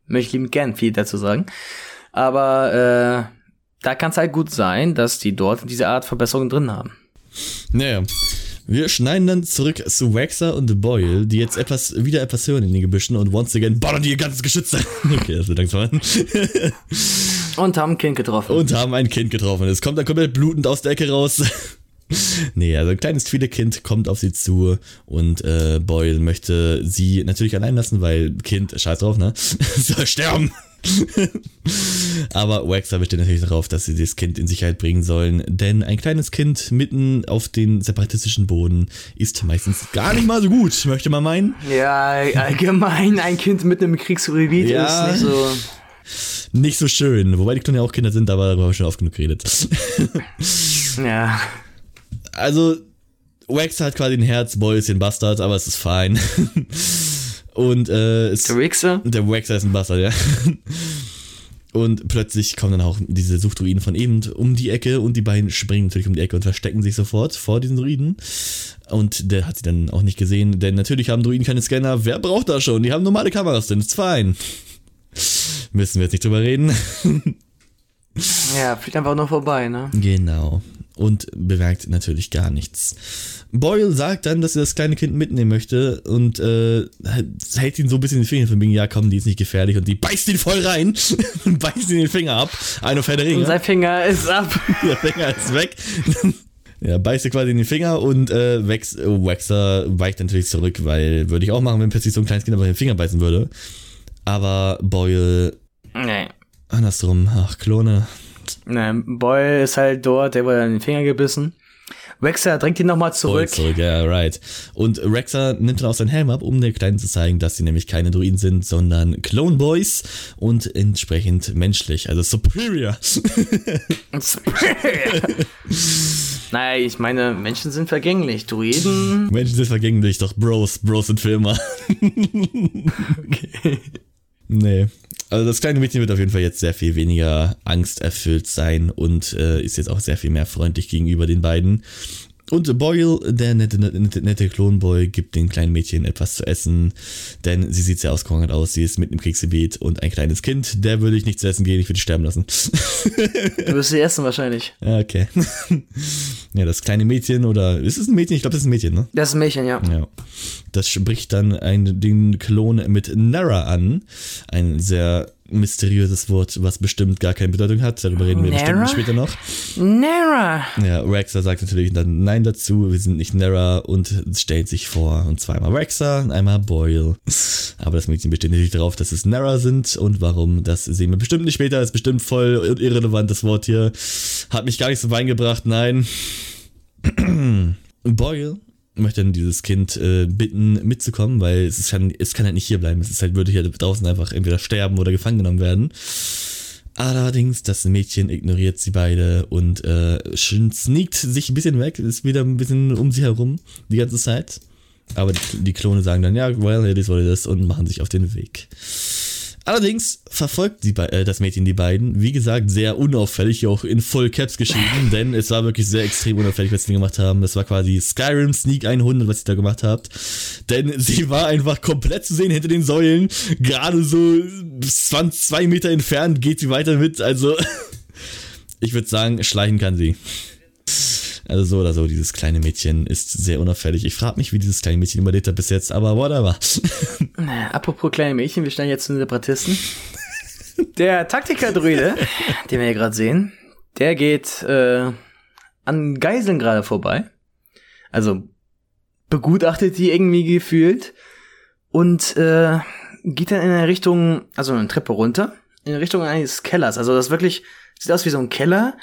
Möchte ich liebend gern viel dazu sagen. Aber äh, da kann es halt gut sein, dass die dort diese Art Verbesserungen drin haben. Naja. Wir schneiden dann zurück zu Waxer und Boyle, die jetzt etwas, wieder etwas hören in den Gebüschen und once again ballern die ihr ganzes Geschütz Okay, das wird langsam an. und haben ein Kind getroffen. Und haben ein Kind getroffen. Es kommt dann komplett blutend aus der Ecke raus. nee, also ein kleines Kind kommt auf sie zu und äh, Boyle möchte sie natürlich allein lassen, weil Kind, scheiß drauf, ne? soll sterben. Aber Waxer besteht natürlich darauf, dass sie das Kind in Sicherheit bringen sollen, denn ein kleines Kind mitten auf den separatistischen Boden ist meistens gar nicht mal so gut, möchte man meinen. Ja, allgemein ein Kind mit einem Kriegsgebiet ja, ist nicht so nicht so schön. Wobei die Klonen ja auch Kinder sind, aber darüber haben wir schon oft genug geredet. ja. Also, Wax hat quasi ein Herz, Boy ist ein Bastard, aber es ist fein. Und äh, es, der Wixer? Der Wixer ist ein Bastard, ja. Und plötzlich kommen dann auch diese Suchtruiden von eben um die Ecke und die beiden springen natürlich um die Ecke und verstecken sich sofort vor diesen Druiden. Und der hat sie dann auch nicht gesehen, denn natürlich haben Druiden keine Scanner. Wer braucht das schon? Die haben normale Kameras, denn ist fein. Müssen wir jetzt nicht drüber reden. ja, fliegt einfach nur vorbei, ne? Genau und bemerkt natürlich gar nichts. Boyle sagt dann, dass er das kleine Kind mitnehmen möchte und äh, hält ihn so ein bisschen den Finger von wegen, ja komm, die ist nicht gefährlich und die beißt ihn voll rein und beißt ihn den Finger ab. Einer Fähr der Ringe. Und sein Finger ist ab. der Finger ist weg. Ja, beißt quasi in den Finger und äh, äh, Waxer weicht natürlich zurück, weil würde ich auch machen, wenn plötzlich so ein kleines Kind aber den Finger beißen würde. Aber Boyle. Nee. Andersrum, ach, Klone. Nein, Boy ist halt dort, der wurde in den Finger gebissen. Rexer drängt ihn nochmal zurück. zurück. Ja, right. Und Rexer nimmt dann auch seinen Helm ab, um der Kleinen zu zeigen, dass sie nämlich keine Druiden sind, sondern Clone Boys und entsprechend menschlich, also superior. superior. naja, ich meine, Menschen sind vergänglich, Druiden. Menschen sind vergänglich, doch Bros, Bros sind Filmer. okay. Nee. Also das kleine Mädchen wird auf jeden Fall jetzt sehr viel weniger angsterfüllt sein und äh, ist jetzt auch sehr viel mehr freundlich gegenüber den beiden. Und Boyle, der nette, nette, nette Klonboy, gibt den kleinen Mädchen etwas zu essen, denn sie sieht sehr ausgehungert aus, sie ist mitten im Kriegsgebiet und ein kleines Kind, der würde ich nicht zu essen gehen, ich würde sterben lassen. Du wirst sie essen wahrscheinlich. Ja, okay. Ja, das kleine Mädchen oder, ist es ein Mädchen? Ich glaube, das ist ein Mädchen, ne? Das ist ein Mädchen, ja. Ja. Das spricht dann ein, den Klon mit Nara an, ein sehr mysteriöses Wort, was bestimmt gar keine Bedeutung hat. Darüber reden wir Nara? bestimmt später noch. Nara! Ja, Rexer sagt natürlich dann Nein dazu, wir sind nicht Nara und stellt sich vor. Und zwar einmal Rexer und einmal Boyle. Aber das Mädchen besteht natürlich darauf, dass es Nara sind und warum, das sehen wir bestimmt nicht später. Das ist bestimmt voll irrelevant, das Wort hier. Hat mich gar nicht so Wein gebracht, nein. Boyle möchte dann dieses Kind äh, bitten, mitzukommen, weil es kann, es kann halt nicht hier bleiben. Es ist halt, würde hier draußen einfach entweder sterben oder gefangen genommen werden. Allerdings, das Mädchen ignoriert sie beide und äh, sneakt sich ein bisschen weg, ist wieder ein bisschen um sie herum die ganze Zeit. Aber die, die Klone sagen dann, ja, well, it is what it is und machen sich auf den Weg. Allerdings verfolgt die, äh, das Mädchen die beiden, wie gesagt, sehr unauffällig, auch in Full Caps geschrieben, denn es war wirklich sehr extrem unauffällig, was sie gemacht haben. Das war quasi Skyrim Sneak 100, was sie da gemacht habt. Denn sie war einfach komplett zu sehen hinter den Säulen, gerade so 20, zwei Meter entfernt geht sie weiter mit, also ich würde sagen, schleichen kann sie. Also so oder so, dieses kleine Mädchen ist sehr unauffällig. Ich frage mich, wie dieses kleine Mädchen überlebt hat bis jetzt, aber whatever. Apropos kleine Mädchen, wir stellen jetzt zu den Separatisten. Der Taktiker-Druide, den wir hier gerade sehen, der geht äh, an Geiseln gerade vorbei. Also begutachtet die irgendwie gefühlt und äh, geht dann in eine Richtung, also eine Treppe runter, in Richtung eines Kellers. Also das wirklich sieht aus wie so ein Keller,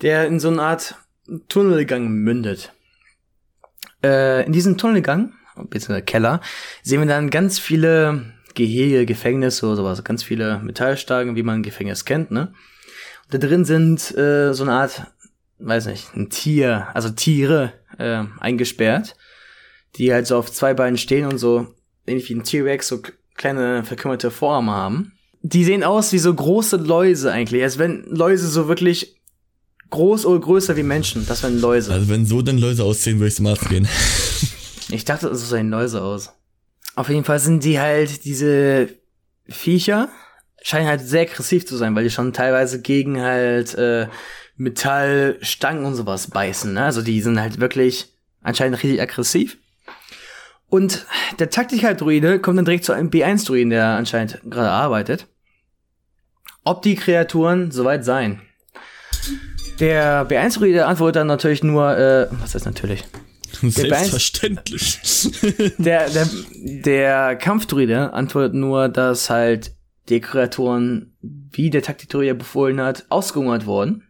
der in so eine Art Tunnelgang mündet. Äh, in diesem Tunnelgang, beziehungsweise Keller, sehen wir dann ganz viele Gehege, Gefängnisse oder sowas, ganz viele Metallstangen, wie man ein Gefängnis kennt, ne? Und da drin sind äh, so eine Art, weiß nicht, ein Tier, also Tiere äh, eingesperrt, die halt so auf zwei Beinen stehen und so ähnlich wie ein T-Rex so kleine verkümmerte Formen haben. Die sehen aus wie so große Läuse eigentlich, als wenn Läuse so wirklich groß oder größer wie Menschen. Das wären Läuse. Also wenn so dann Läuse aussehen, würde ich zum Arzt gehen. Ich dachte, so sehen Läuse aus. Auf jeden Fall sind die halt, diese Viecher, scheinen halt sehr aggressiv zu sein, weil die schon teilweise gegen halt äh, Metallstangen und sowas beißen. Ne? Also die sind halt wirklich anscheinend richtig aggressiv. Und der Taktiker-Druide kommt dann direkt zu einem B1-Druiden, der anscheinend gerade arbeitet. Ob die Kreaturen soweit seien. Der B1-Druide antwortet dann natürlich nur, äh, was ist natürlich? Selbstverständlich. Der, der, der Kampfdruide antwortet nur, dass halt die Kreaturen, wie der Taktikdruide befohlen hat, ausgehungert wurden.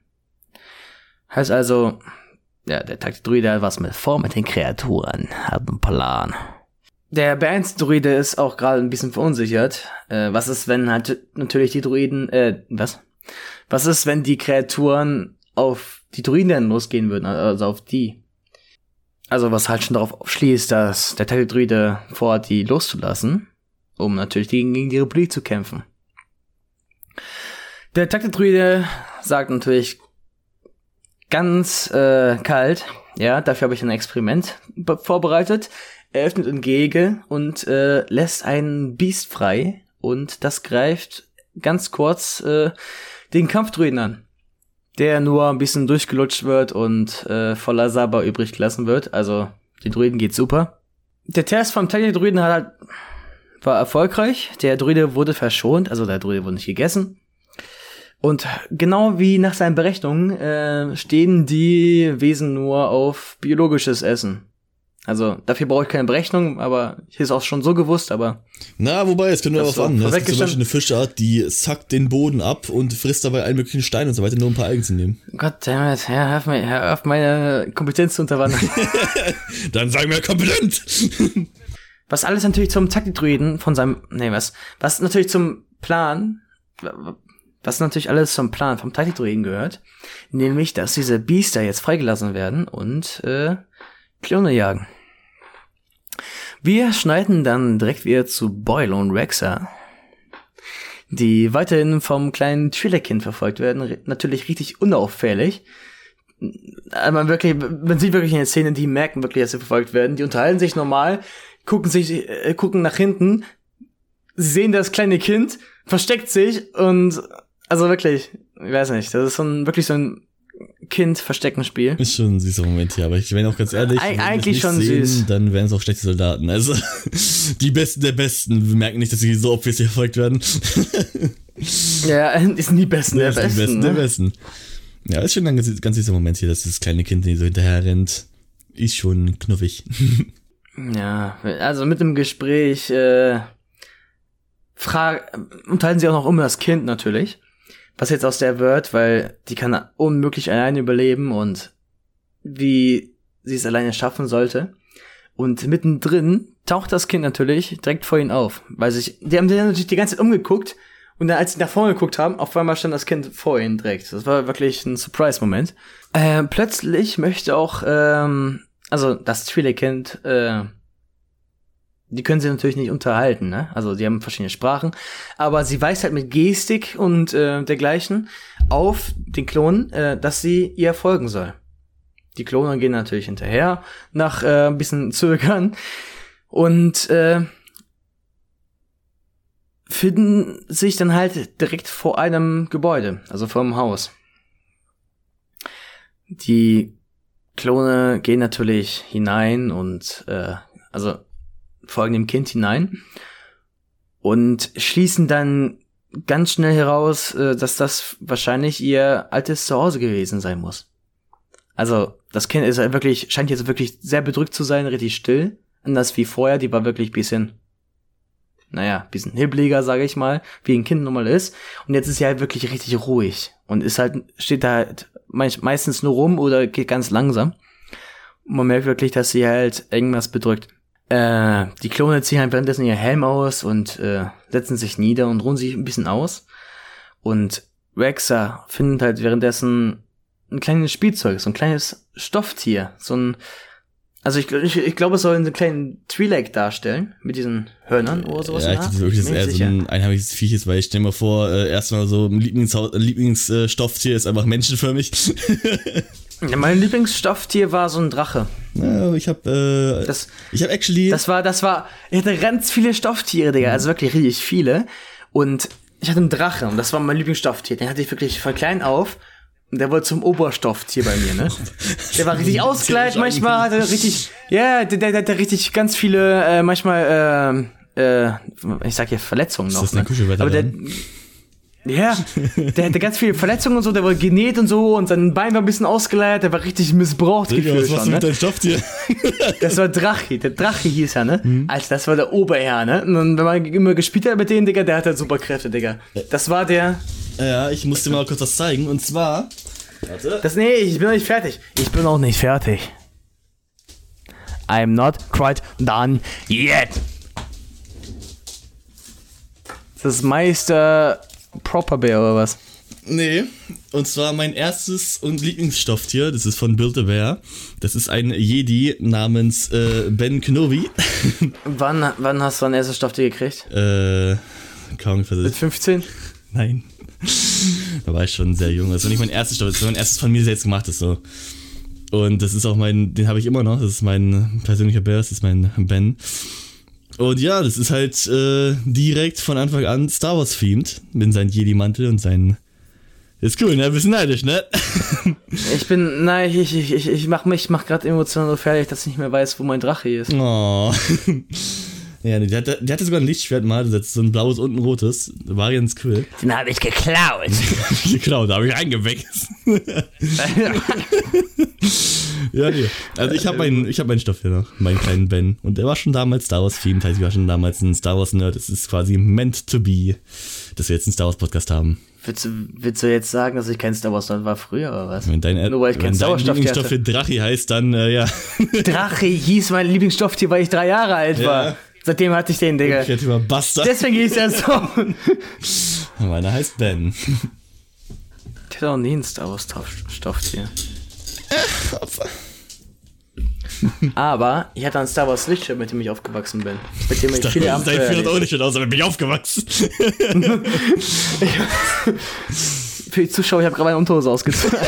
Heißt also, ja, der Taktikdruide hat was mit vor mit den Kreaturen, hat einen Plan. Der B1-Druide ist auch gerade ein bisschen verunsichert. Äh, was ist, wenn halt natürlich die Druiden, äh, was? Was ist, wenn die Kreaturen auf die Druiden dann losgehen würden, also auf die? Also was halt schon darauf schließt, dass der Taktikdruide vorhat, die loszulassen, um natürlich gegen, die Republik zu kämpfen. Der Taktikdruide sagt natürlich ganz äh, kalt, ja, dafür habe ich ein Experiment vorbereitet. Er öffnet ein Gehege und äh, lässt ein Biest frei und das greift ganz kurz äh, den Kampfdruiden an, der nur ein bisschen durchgelutscht wird und äh, voller Sabber übrig gelassen wird. Also den Druiden geht super. Der Test vom Taktik-Druiden hat halt, war erfolgreich. Der Druide wurde verschont, also der Druide wurde nicht gegessen. Und genau wie nach seinen Berechnungen äh, stehen die Wesen nur auf biologisches Essen. Also dafür brauche ich keine Berechnung, aber hier ist auch schon so gewusst, aber. Na, wobei, es Das darauf an. war Das ist zum. Beispiel eine Fischart, die sackt den Boden ab und frisst dabei allen möglichen Stein und so weiter, nur um ein paar Algen zu nehmen. Gott damit, hör auf, meine, hör auf meine Kompetenz zu unterwandern. Dann sagen wir kompetent! was alles natürlich zum Taktikdruiden von seinem, nee, was, was natürlich zum Plan, was natürlich alles zum Plan vom Taktikdruiden gehört, nämlich, dass diese Biester jetzt freigelassen werden und äh, Klone jagen. Wir schneiden dann direkt wieder zu Boyle und Rexa, die weiterhin vom kleinen Trillerkind verfolgt werden, natürlich richtig unauffällig. Aber man wirklich, man sieht wirklich in der Szene, die merken wirklich, dass sie verfolgt werden. Die unterhalten sich normal, gucken sich, äh, gucken nach hinten, sie sehen das kleine Kind, versteckt sich und also wirklich, ich weiß nicht, das ist so ein, wirklich so ein Kind-Verstecken-Spiel. Ist schon ein süßer Moment hier, aber ich bin auch ganz ehrlich, Eig- wir das eigentlich schon sehen, süß. dann wären es auch schlechte Soldaten. Also, die Besten der Besten merken nicht, dass sie so obviously verfolgt werden. Ja, die sind die Besten der Das sind Besten. die Besten der ne? Besten. Ja, ist schon ein ganz, ganz süßer Moment hier, dass das kleine Kind so hinterher rennt. Ist schon knuffig. Ja, also mit dem Gespräch äh, unterhalten sie auch noch um das Kind natürlich, was jetzt aus der wird, weil die kann unmöglich alleine überleben und wie sie es alleine schaffen sollte. Und mittendrin taucht das Kind natürlich direkt vor ihnen auf, weil sich, die haben sich natürlich die ganze Zeit umgeguckt und dann, als sie nach vorne geguckt haben, auf einmal stand das Kind vor ihnen direkt. Das war wirklich ein Surprise-Moment. Äh, plötzlich möchte auch, ähm, also das Twi'lek-Kind, äh, die können sie natürlich nicht unterhalten, ne? Also die haben verschiedene Sprachen, aber sie weiß halt mit Gestik und äh, dergleichen auf den Klon, äh, dass sie ihr folgen soll. Die Klone gehen natürlich hinterher, nach äh, ein bisschen Zögern und äh, finden sich dann halt direkt vor einem Gebäude, also vor einem Haus. Die Klone gehen natürlich hinein und äh, also folgen dem Kind hinein und schließen dann ganz schnell heraus, äh, dass das wahrscheinlich ihr altes Zuhause gewesen sein muss. Also das Kind ist halt wirklich, scheint jetzt wirklich sehr bedrückt zu sein, richtig still. Anders wie vorher, die war wirklich bisschen, naja, bisschen hibbeliger, sage ich mal, wie ein Kind normal ist. Und jetzt ist sie halt wirklich richtig ruhig und ist halt, steht da halt meistens nur rum oder geht ganz langsam. Und man merkt wirklich, dass sie halt irgendwas bedrückt. Äh, die Klone ziehen halt währenddessen ihr Helm aus und äh, setzen sich nieder und ruhen sich ein bisschen aus. Und Rexa findet halt währenddessen ein kleines Spielzeug, so ein kleines Stofftier, so ein also ich, ich, ich glaube, es soll einen kleinen Twi'lek darstellen, mit diesen Hörnern oder sowas. Ja, ich dachte wirklich, dass sicher. so ein einheimliches Viech ist, weil ich stelle mir vor, äh, erstmal so ein Lieblingsstofftier Lieblings, äh, ist einfach menschenförmig. ja, mein Lieblingsstofftier war so ein Drache. Ja, ich habe äh, das, ich habe actually Das war das war ich hatte ganz viele Stofftiere, Digga, also wirklich richtig viele und ich hatte einen Drache und das war mein Lieblingsstofftier. Den hatte ich wirklich von klein auf der wurde zum Oberstofftier bei mir, ne? Der war richtig ausgleich, manchmal hat er richtig, ja, der, der, der hatte richtig ganz viele, äh, manchmal, äh, äh, ich sag ja Verletzungen noch. Ist das ne? Aber der, ja, der hatte ganz viele Verletzungen und so, der wurde genäht und so und sein Bein war ein bisschen ausgeleiert, der war richtig missbraucht Digga, was machst du mit ne? deinem Stofftier? Das war Drachi, der Drachi hieß er, ne? Mhm. Also das war der Oberherr, ne? Und wenn man immer gespielt hat mit denen, Digga, der hat halt super Kräfte, Digga. Das war der... Ja, ich muss dir mal kurz was zeigen und zwar... Warte. Das, nee, ich bin noch nicht fertig. Ich bin auch nicht fertig. I'm not quite done yet. Das ist Meister Proper Bear oder was? Nee, und zwar mein erstes und Lieblingsstofftier, das ist von Build a Bear. Das ist ein Jedi namens äh, Ben Kenobi. wann, wann hast du dein erstes Stofftier gekriegt? Äh, kaum Mit 15? Nein. da war ich schon sehr jung. Das war nicht mein erstes Stofftier, das war mein erstes von mir selbst gemachtes so. Und das ist auch mein, den habe ich immer noch, das ist mein persönlicher Bear, das ist mein Ben. Und ja, das ist halt äh, direkt von Anfang an Star Wars themed mit seinem Jedi-Mantel und seinen. Ist cool, ne? Bisschen neidisch, ne? ich bin, nein, ich, ich, ich, ich mach mich, mach gerade emotional so fertig, dass ich nicht mehr weiß, wo mein Drache ist. Oh. ja, der, der, der hatte sogar ein Lichtschwert mal, das ist so ein blaues und ein rotes. Ganz cool. Den habe ich geklaut. geklaut, da habe ich eingewechselt. ja, nee. Also ich habe meinen, ich habe meinen Stoff hier noch, meinen kleinen Ben. Und der war schon damals Star Wars themed, heißt ich war schon damals ein Star Wars Nerd. Es ist quasi meant to be, dass wir jetzt einen Star Wars Podcast haben. Willst du, willst du jetzt sagen, dass ich kein Star Wars Nerd war früher oder was? Wenn dein, Nur weil ich kein Star Wars Lieblingsstoff für Drachi heißt, dann äh, ja. Drachi hieß mein Lieblingsstofftier, weil ich drei Jahre alt ja. war. Seitdem hatte ich den, Digga. Ich über Buster. Deswegen hieß er so. Meiner heißt Ben. Ich hätte auch nie ein Star Wars Stofftier. Aber ich hatte ein Star Wars Lichtschirm, mit dem ich aufgewachsen bin. Mit dem ich, ich viele Abenteuer Seit auch nicht aus, aber bin ich aufgewachsen. Für die Zuschauer, ich habe gerade meine Unterhose ausgezogen.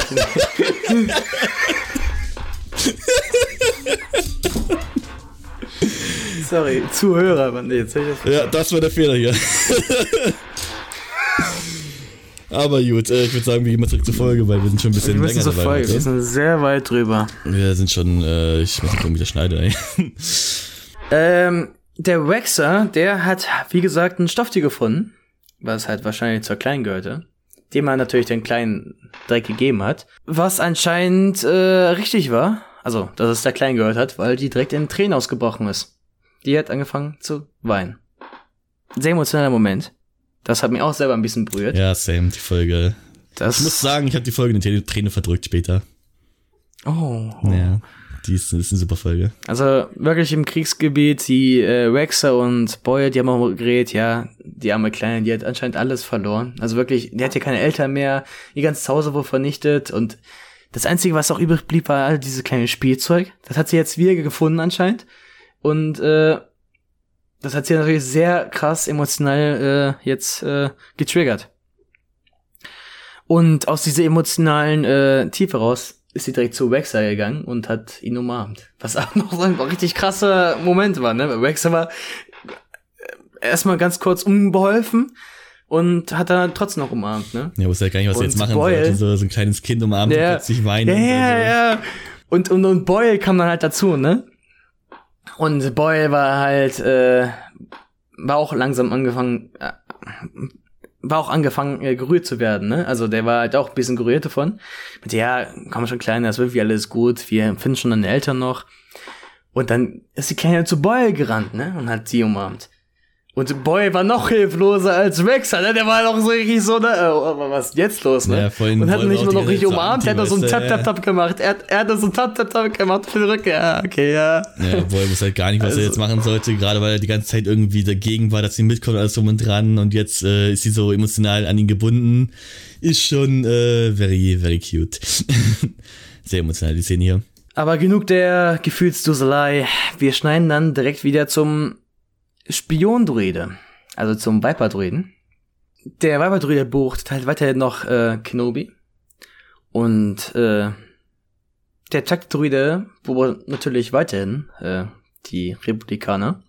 Sorry, Zuhörer, Mann. Nee, jetzt ich das ja, das war der Fehler hier. Aber gut, äh, ich würde sagen, wir gehen mal zurück zur Folge, weil wir sind schon ein bisschen wir länger zur dabei. Folge. Wir sind sehr weit drüber. Wir sind schon, äh, ich weiß nicht, warum ich das schneide, ey. Ähm, der Waxer, der hat, wie gesagt, ein Stofftier gefunden, was halt wahrscheinlich zur Kleinen gehörte, dem man natürlich den kleinen Dreck gegeben hat, was anscheinend äh, richtig war, also, dass es der Kleinen gehört hat, weil die direkt in Tränen ausgebrochen ist. Die hat angefangen zu weinen. Sehr emotionaler Moment. Das hat mich auch selber ein bisschen berührt. Ja, same, die Folge. Das ich muss sagen, ich habe die Folge in die Träne verdrückt später. Oh. Ja. Die ist, ist eine super Folge. Also wirklich im Kriegsgebiet, die äh, Rexer und Boyle, die haben auch geredet, ja, die arme Kleine, die hat anscheinend alles verloren. Also wirklich, die hat ja keine Eltern mehr, ihr ganzes Zuhause wurde vernichtet und das Einzige, was auch übrig blieb, war all dieses kleine Spielzeug. Das hat sie jetzt wieder gefunden anscheinend. Und äh, das hat sie natürlich sehr krass emotional äh, jetzt äh, getriggert. Und aus dieser emotionalen äh, Tiefe raus ist sie direkt zu Wexer gegangen und hat ihn umarmt. Was auch noch so ein richtig krasser Moment war, ne? Wexer war äh, erstmal ganz kurz unbeholfen und hat dann trotzdem noch umarmt, ne? Ja, wusste ja gar nicht, was Und er jetzt machen Boyle- sollte. So, so ein kleines Kind umarmt und Ja. plötzlich weinen. Ja, und ja, so. ja. Und, und, und Boyle kam dann halt dazu, ne? Und Boyle war halt, äh, war auch langsam angefangen, äh, war auch angefangen, äh, gerührt zu werden, ne? Also der war halt auch ein bisschen gerührt davon. Mit ja, komm schon Kleiner, das wird wie alles gut, wir finden schon deine Eltern noch. Und dann ist die Kleine zu Boyle gerannt, ne? Und hat sie umarmt. Und Boyle war noch hilfloser als Rexer, ne? Der war noch so richtig so, ne? Äh, oh, was ist jetzt los, ne? Ja, vorhin und hat ihn nicht nur noch richtig umarmt, er hat noch so ein anti, Tap, weißt Tap, du? Tap gemacht. Er, hat- er hat noch so ein Tap, Tap, Tap gemacht für den Rücken. Ja, okay, ja. Ja, Boyle wusste halt gar nicht, was Also- er jetzt machen sollte, gerade weil er die ganze Zeit irgendwie dagegen war, dass sie mitkommt, alles drum und dran und jetzt äh, ist sie so emotional an ihn gebunden. Ist schon äh, very, very cute. Sehr emotional, die Szene hier. Aber genug der Gefühlsduselei. Wir schneiden dann direkt wieder zum Spiondruide. Also zum Viper-Druiden. Der Viper-Druide bucht halt weiterhin noch äh, Kenobi. Und äh, der Takt-Druide bucht natürlich weiterhin äh, die Republikaner.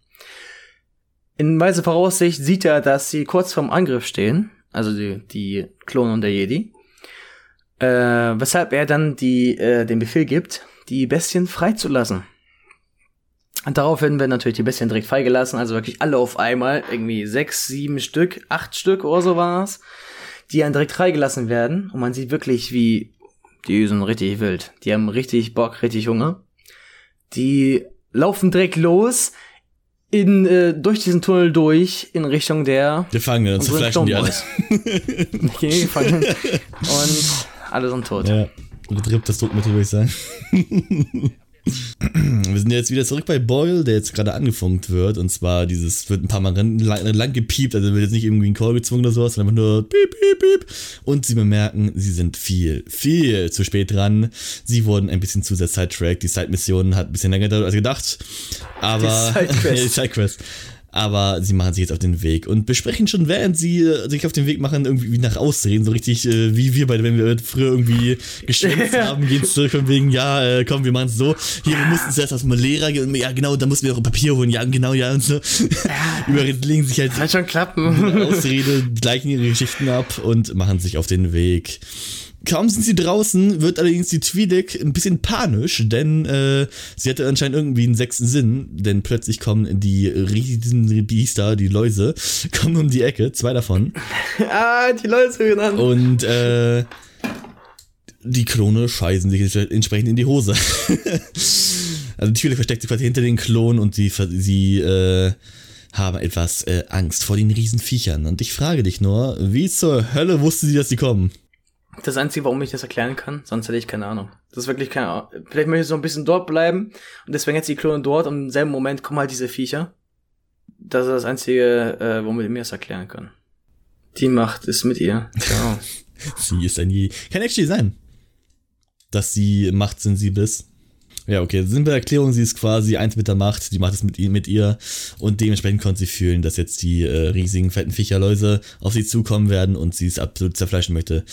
In weise Voraussicht sieht er, dass sie kurz vorm Angriff stehen. Also die, die Klone und der Jedi. Äh, weshalb er dann die, äh, den Befehl gibt, die Bestien freizulassen. Und daraufhin werden natürlich die Bestien direkt freigelassen, also wirklich alle auf einmal, irgendwie sechs, sieben Stück, acht Stück oder so war's, die dann direkt freigelassen werden. Und man sieht wirklich, wie die sind richtig wild. Die haben richtig Bock, richtig Hunger. Die laufen direkt los in äh, durch diesen Tunnel durch in Richtung der Gefangene, und unseren zerfleischen die alle. Clone Boys. Die Gefangenen. Und alle sind tot. Ja, betrifft das Druckmittel, würde ich sagen. Wir sind jetzt wieder zurück bei Boyle, der jetzt gerade angefunkt wird. Und zwar dieses wird ein paar Mal lang, lang gepiept, also wird jetzt nicht irgendwie ein Call gezwungen oder sowas, sondern einfach nur piep, piep, piep. Und sie bemerken, sie sind viel, viel zu spät dran. Sie wurden ein bisschen zu sehr sidetracked. Die Side-Mission hat ein bisschen länger gedauert als gedacht. Aber. Die Sidequest. Die Sidequest. Aber sie machen sich jetzt auf den Weg und besprechen schon, während sie äh, sich auf den Weg machen, irgendwie wie nach Ausreden, so richtig äh, wie wir beide, wenn wir früher irgendwie geschwänzt haben, gehen zurück von wegen, ja, äh, komm, wir machen es so. Hier, wir mussten zuerst erstmal Lehrer gehen, und ja, genau, da mussten wir auch ein Papier holen, ja, genau, ja, und so. Überlegen sich halt Wird schon klappen. Ausrede, gleichen ihre Geschichten ab und machen sich auf den Weg. Kaum sind sie draußen, wird allerdings die Twi'lek ein bisschen panisch, denn äh, sie hatte anscheinend irgendwie einen sechsten Sinn, denn plötzlich kommen die riesen Biester, die Läuse, kommen um die Ecke, zwei davon, ah, die Leute genannt. und äh, die Klone scheißen sich entsprechend in die Hose. also die Twi'lek versteckt sich quasi hinter den Klonen und sie, sie äh, haben etwas äh, Angst vor den Riesenviechern. Und ich frage dich nur, wie zur Hölle wusste sie, dass sie kommen? Das Einzige, warum ich das erklären kann, sonst hätte ich keine Ahnung. Das ist wirklich keine Ahnung. Vielleicht möchte ich so ein bisschen dort bleiben und deswegen jetzt die Klone dort und im selben Moment kommen halt diese Viecher. Das ist das Einzige, äh, womit ich mir das erklären kann. Die Macht ist mit ihr. Genau. Sie ist ein Jedi. Kann actually sein, dass sie machtsensibel ist. Ja, okay, simple Erklärung, sie ist quasi eins mit der Macht, die Macht ist mit, ihr- mit ihr und dementsprechend konnte sie fühlen, dass jetzt die äh, riesigen, fetten Viecherläuse auf sie zukommen werden und sie es absolut zerfleischen möchte.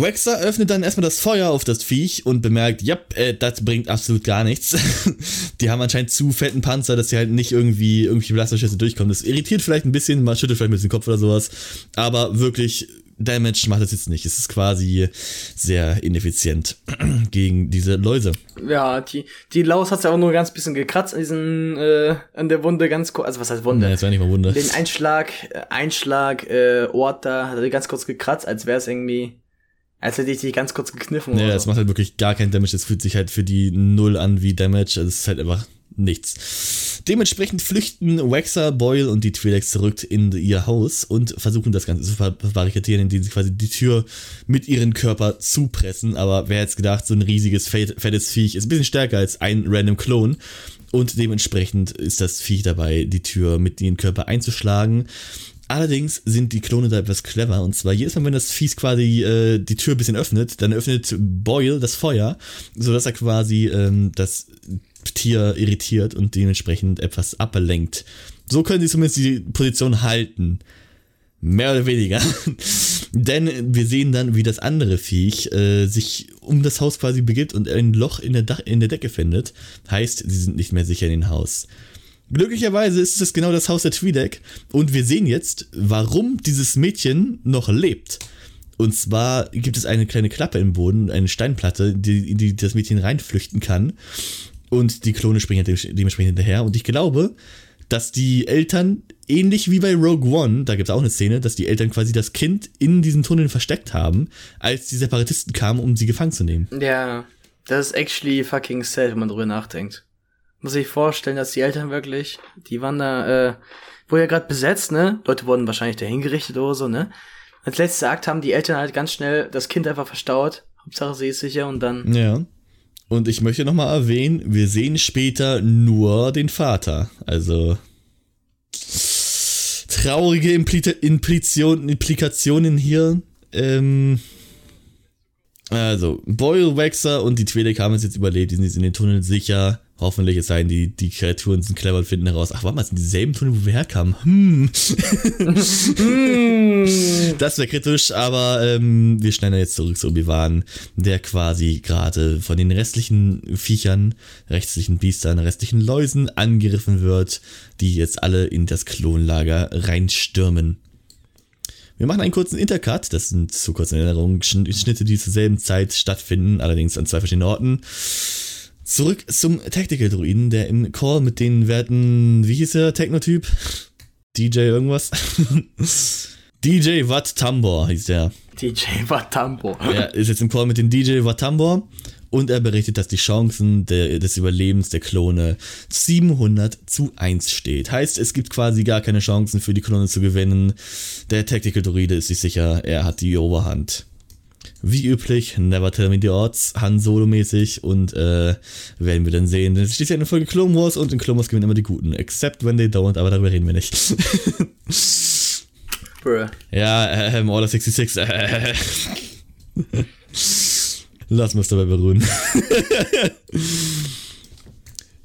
Wexer öffnet dann erstmal das Feuer auf das Viech und bemerkt, ja, äh, das bringt absolut gar nichts. die haben anscheinend zu fetten Panzer, dass sie halt nicht irgendwie irgendwie Belastungsschüsse durchkommen. Das irritiert vielleicht ein bisschen, man schüttelt vielleicht ein bisschen den Kopf oder sowas, aber wirklich Damage macht das jetzt nicht. Es ist quasi sehr ineffizient gegen diese Läuse. ja, die, die Laus hat ja auch nur ganz bisschen gekratzt an diesen, äh, an der Wunde ganz kurz. Also was heißt Wunde? Ja, das war nicht mal Wunder. Den Einschlag, äh, Einschlag, äh, Ort da, hat er ganz kurz gekratzt, als wäre es irgendwie, als hätte ich dich ganz kurz gekniffen Ja, oder das so. macht halt wirklich gar keinen Damage. Das fühlt sich halt für die Null an wie Damage. Also es ist halt einfach nichts. Dementsprechend flüchten Waxer, Boyle und die Twi'leks zurück in ihr Haus und versuchen das Ganze zu verbarrikadieren, indem sie quasi die Tür mit ihrem Körper zupressen. Aber wer hätte gedacht, so ein riesiges, fettes Viech ist ein bisschen stärker als ein random Klon. Und dementsprechend ist das Viech dabei, die Tür mit ihrem Körper einzuschlagen. Allerdings sind die Klone da etwas clever. Und zwar jedes Mal, wenn das Viech quasi äh, die Tür ein bisschen öffnet, dann öffnet Boyle das Feuer, sodass er quasi ähm, das Tier irritiert und dementsprechend etwas ablenkt. So können sie zumindest die Position halten. Mehr oder weniger. Denn wir sehen dann, wie das andere Viech äh, sich um das Haus quasi begibt und ein Loch in der, Dach in der Decke findet. Heißt, sie sind nicht mehr sicher in dem Haus. Glücklicherweise ist es genau das Haus der Tweedek und wir sehen jetzt, warum dieses Mädchen noch lebt. Und zwar gibt es eine kleine Klappe im Boden, eine Steinplatte, die, die das Mädchen reinflüchten kann. Und die Klone springen dementsprechend hinterher. Und ich glaube, dass die Eltern, ähnlich wie bei Rogue One, da gibt es auch eine Szene, dass die Eltern quasi das Kind in diesen Tunneln versteckt haben, als die Separatisten kamen, um sie gefangen zu nehmen. Ja, das ist actually fucking sad, wenn man drüber nachdenkt. Muss ich vorstellen, dass die Eltern wirklich, die waren da, äh, wo ja gerade besetzt, ne? Leute wurden wahrscheinlich da hingerichtet oder so, ne? Als letzter Akt haben die Eltern halt ganz schnell das Kind einfach verstaut. Hauptsache sie ist sicher und dann. Ja. Und ich möchte nochmal erwähnen, wir sehen später nur den Vater. Also traurige Impli Implikationen, Implikationen hier. Ähm, also, Boyle, Waxer und die Twi'lek haben es jetzt überlebt. Die sind jetzt in den Tunneln sicher. Hoffentlich, es seien die, die Kreaturen sind clever und finden heraus, ach, warte mal, sind dieselben Tunnel, wo wir herkamen. Hm. das wäre kritisch, aber ähm, wir schneiden jetzt zurück zu Obi-Wan, der quasi gerade von den restlichen Viechern, restlichen Biestern, restlichen Läusen angegriffen wird, die jetzt alle in das Klonlager reinstürmen. Wir machen einen kurzen Intercut, das sind zu kurzen Erinnerungen, Schnitte, die zur selben Zeit stattfinden, allerdings an zwei verschiedenen Orten. Zurück zum Tactical Druiden, der im Call mit den Werten, wie hieß der Technotyp? DJ irgendwas? DJ Watt Tambor hieß der. DJ Watt Tambor. Er ist jetzt im Call mit dem DJ Watt Tambor und er berichtet, dass die Chancen der, des Überlebens der Klone 700 zu 1 steht. Heißt, es gibt quasi gar keine Chancen für die Klone zu gewinnen. Der Tactical Druide ist sich sicher, er hat die Oberhand wie üblich, Never Tell Me the Odds, Han Solo-mäßig und äh, werden wir dann sehen. Denn es steht ja in der Folge Clone Wars und in Clone Wars gewinnen immer die Guten. Except when they don't, aber darüber reden wir nicht. Bruh. Ja, äh, Order 66. Äh, Lass uns dabei beruhen.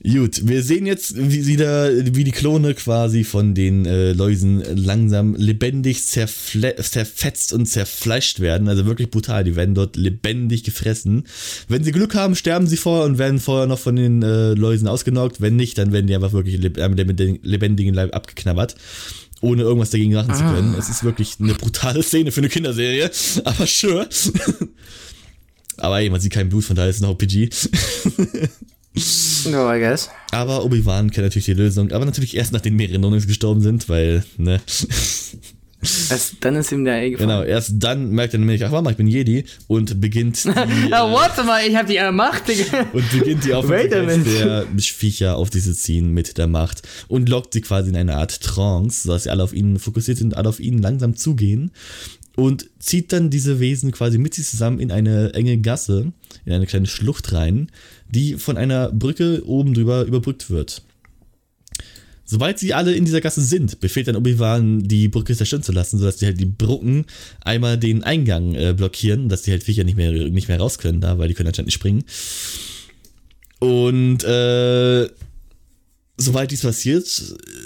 Gut, wir sehen jetzt wie, wieder, wie die Klone quasi von den äh, Läusen langsam lebendig zerfetzt und zerfleischt werden. Also wirklich brutal. Die werden dort lebendig gefressen. Wenn sie Glück haben, sterben sie vorher und werden vorher noch von den äh, Läusen ausgenockt. Wenn nicht, dann werden die einfach wirklich leb äh, mit dem lebendigen Leib abgeknabbert ohne irgendwas dagegen machen ah. zu können. Es ist wirklich eine brutale Szene für eine Kinderserie, aber sure. aber ey, man sieht kein Blut, von daher ist es noch PG. No, I guess. Aber Obi-Wan kennt natürlich die Lösung, aber natürlich erst nachdem mehrere Nonings gestorben sind, weil, ne. Erst dann ist ihm der eh gefallen. Genau, erst dann merkt er nämlich, ach warte mal, ich bin Jedi und beginnt die, äh, Warte mal, ich habe die Macht. und beginnt die Aufmerksamkeit der Viecher auf diese ziehen mit der Macht und lockt sie quasi in eine Art Trance, sodass sie alle auf ihn fokussiert sind, alle auf ihn langsam zugehen und zieht dann diese Wesen quasi mit sich zusammen in eine enge Gasse, in eine kleine Schlucht rein, die von einer Brücke oben drüber überbrückt wird. Sobald sie alle in dieser Gasse sind, befehlt dann Obi-Wan, die Brücke zerstören zu lassen, sodass die halt die Brücken einmal den Eingang äh, blockieren, dass die halt Viecher nicht mehr, nicht mehr raus können da, weil die können anscheinend nicht springen. Und äh, Soweit dies passiert,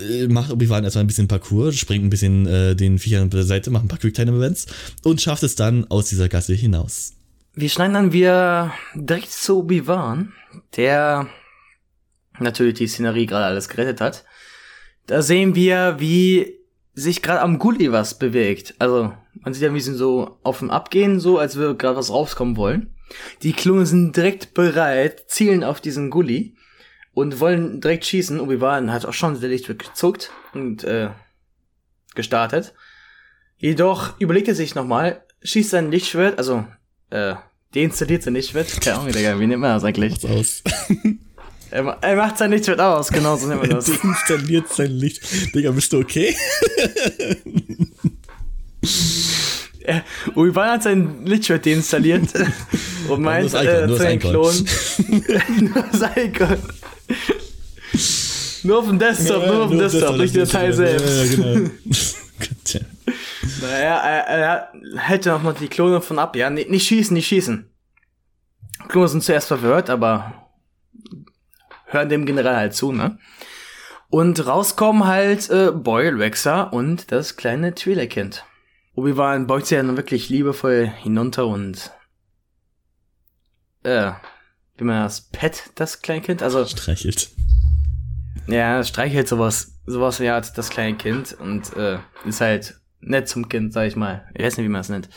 äh, macht Obi-Wan erstmal ein bisschen Parcours, springt ein bisschen äh, den Viechern an der Seite, macht ein paar Quicktime-Events und schafft es dann aus dieser Gasse hinaus. Wir schneiden dann wir direkt zu Obi-Wan, der natürlich die Szenerie gerade alles gerettet hat. Da sehen wir, wie sich gerade am Gully was bewegt. Also, man sieht ja, wie sie so auf dem Abgehen, so als würde gerade was rauskommen wollen. Die Klone sind direkt bereit, zielen auf diesen Gully und wollen direkt schießen. Obi-Wan hat auch schon der Lichtschwert gezuckt und äh, gestartet. Jedoch überlegt er sich nochmal, schießt sein Lichtschwert, also äh, deinstalliert sein Lichtschwert. Keine Ahnung, Digga, wie nennt man das eigentlich? aus. Er, er macht sein Licht mit aus, genau so nennen wir das. Deinstalliert sein Licht. Digga, bist du okay? Obi-Wan hat sein Lichtschwert deinstalliert und meint das Icon, äh, nur zu das den. Klonen. nur das Icon. nur auf dem Desktop, nur auf dem Desktop, nicht die Datei selbst. Ja, ja, genau. Ja. Naja, er, er hält ja noch mal die Klone von ab. Ja, nicht, nicht schießen, nicht schießen. Klone sind zuerst verwirrt, aber hören dem General halt zu, ne? Und rauskommen halt äh, Boyle, Rexer und das kleine Twi'lek-Kind. Obi-Wan beugt sie ja nun wirklich liebevoll hinunter und äh, wie man das Pet, das Kleinkind, also Streichelt. ja, streichelt sowas, sowas Art das kleine Kind und äh, ist halt nett zum Kind, sag ich mal. Ich weiß nicht, wie man es nennt.